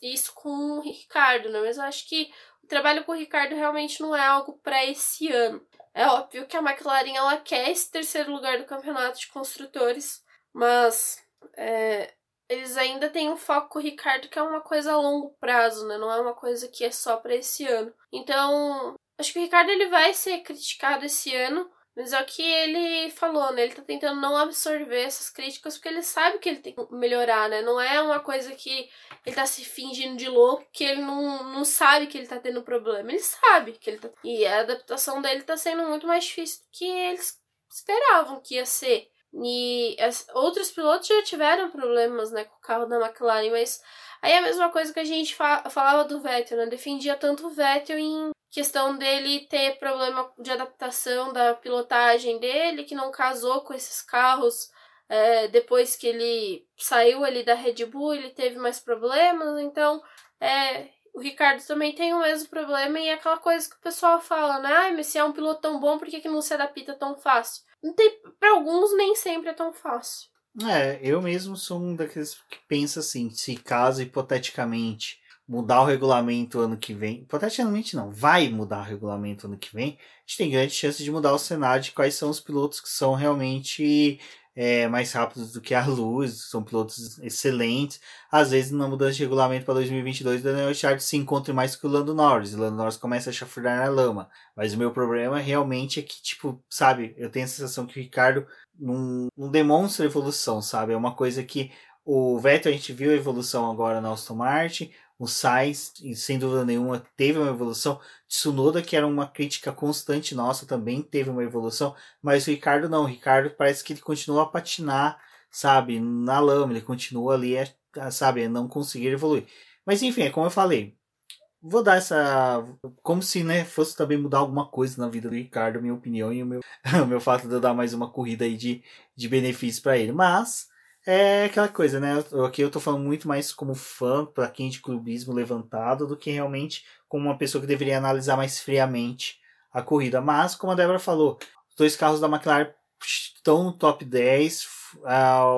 S2: isso com o Ricardo, né? Mas eu acho que o trabalho com o Ricardo realmente não é algo para esse ano. É óbvio que a McLaren ela quer esse terceiro lugar do campeonato de construtores, mas é, eles ainda têm um foco com Ricardo que é uma coisa a longo prazo, né? Não é uma coisa que é só para esse ano. Então, acho que o Ricardo ele vai ser criticado esse ano, mas é o que ele falou, né? Ele tá tentando não absorver essas críticas porque ele sabe que ele tem que melhorar, né? Não é uma coisa que ele tá se fingindo de louco, que ele não, não sabe que ele tá tendo problema. Ele sabe que ele tá. E a adaptação dele tá sendo muito mais difícil do que eles esperavam que ia ser. E as, outros pilotos já tiveram problemas né, com o carro da McLaren, mas aí é a mesma coisa que a gente fa falava do Vettel, né? Defendia tanto o Vettel em questão dele ter problema de adaptação da pilotagem dele, que não casou com esses carros. É, depois que ele saiu ali da Red Bull, ele teve mais problemas, então é, o Ricardo também tem o mesmo problema e é aquela coisa que o pessoal fala, né? Ai, mas se é um piloto tão bom, por que, que não se adapta tão fácil? Não tem, para alguns nem sempre é tão fácil.
S1: É, eu mesmo sou um daqueles que pensa assim, se caso hipoteticamente mudar o regulamento ano que vem, hipoteticamente não, vai mudar o regulamento ano que vem, a gente tem grande chance de mudar o cenário de quais são os pilotos que são realmente é, mais rápidos do que a luz, são pilotos excelentes. Às vezes, na mudança de regulamento para 2022, o Daniel Ricciardo se encontra mais que o Lando Norris. O Lando Norris começa a chafurdar na lama. Mas o meu problema realmente é que, tipo, sabe, eu tenho a sensação que o Ricardo não, não demonstra evolução, sabe? É uma coisa que o Vettel a gente viu a evolução agora na Aston Martin, o Sainz, sem dúvida nenhuma, teve uma evolução. Tsunoda, que era uma crítica constante nossa, também teve uma evolução. Mas o Ricardo não. O Ricardo parece que ele continua a patinar, sabe, na lama. Ele continua ali, é, sabe, a não conseguir evoluir. Mas enfim, é como eu falei. Vou dar essa. Como se né, fosse também mudar alguma coisa na vida do Ricardo, minha opinião, e o meu, [laughs] o meu fato de eu dar mais uma corrida aí de, de benefício para ele. Mas é aquela coisa, né? Aqui eu tô falando muito mais como fã, para quem de clubismo levantado, do que realmente como uma pessoa que deveria analisar mais friamente a corrida. Mas, como a Débora falou, dois carros da McLaren estão no top 10.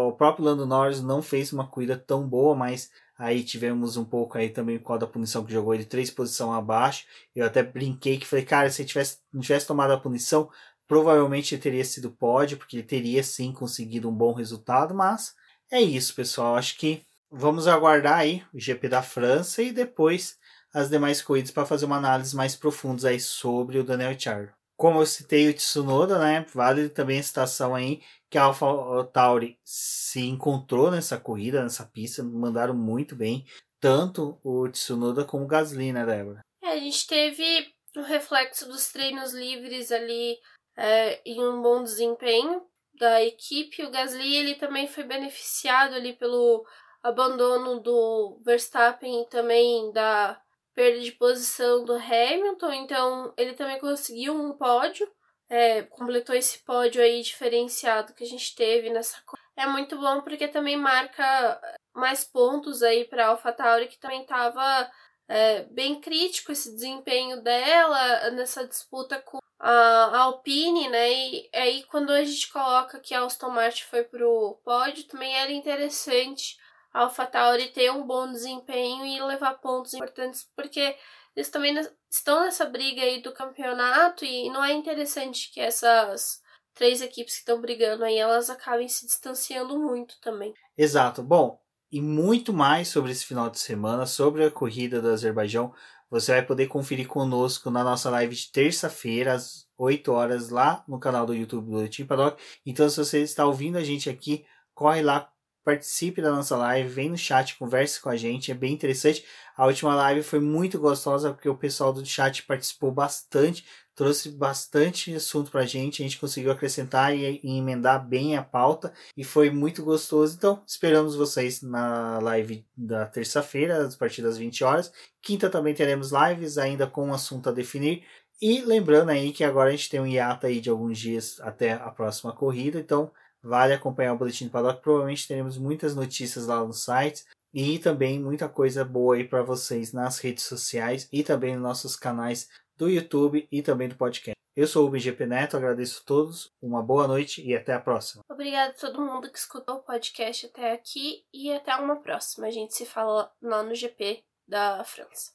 S1: o próprio Lando Norris não fez uma corrida tão boa, mas aí tivemos um pouco aí também por causa da punição que jogou ele três posições abaixo. Eu até brinquei que falei, cara, se ele tivesse, não tivesse tomado a punição, Provavelmente teria sido pódio, porque ele teria sim conseguido um bom resultado, mas é isso, pessoal. Acho que vamos aguardar aí o GP da França e depois as demais corridas para fazer uma análise mais profunda aí sobre o Daniel Ricciardo. Como eu citei o Tsunoda, né? Vale também a citação aí que a AlphaTauri se encontrou nessa corrida, nessa pista, mandaram muito bem, tanto o Tsunoda como o Gasly, né, Débora?
S2: É, a gente teve o reflexo dos treinos livres ali é, um bom desempenho da equipe. O Gasly ele também foi beneficiado ali pelo abandono do Verstappen e também da perda de posição do Hamilton, então ele também conseguiu um pódio, é, completou esse pódio aí diferenciado que a gente teve nessa é muito bom porque também marca mais pontos aí para AlphaTauri que também estava é, bem crítico esse desempenho dela nessa disputa com a Alpine, né? E aí quando a gente coloca que a Aston Martin foi pro pódio, também era interessante a AlphaTauri ter um bom desempenho e levar pontos importantes, porque eles também estão nessa briga aí do campeonato e não é interessante que essas três equipes que estão brigando aí, elas acabem se distanciando muito também.
S1: Exato. Bom, e muito mais sobre esse final de semana, sobre a corrida do Azerbaijão, você vai poder conferir conosco na nossa live de terça-feira, às 8 horas, lá no canal do YouTube do Team Paddock. Então, se você está ouvindo a gente aqui, corre lá, participe da nossa live, vem no chat, converse com a gente, é bem interessante. A última live foi muito gostosa porque o pessoal do chat participou bastante, trouxe bastante assunto pra gente, a gente conseguiu acrescentar e, e emendar bem a pauta e foi muito gostoso. Então, esperamos vocês na live da terça-feira, a partir das 20 horas. Quinta também teremos lives, ainda com um assunto a definir. E lembrando aí que agora a gente tem um hiato aí de alguns dias até a próxima corrida, então Vale acompanhar o Boletim do Paddock. Provavelmente teremos muitas notícias lá no site e também muita coisa boa aí para vocês nas redes sociais e também nos nossos canais do YouTube e também do podcast. Eu sou o BGP Neto, agradeço a todos, uma boa noite e até a próxima.
S2: Obrigada a todo mundo que escutou o podcast até aqui e até uma próxima. A gente se fala lá no GP da França.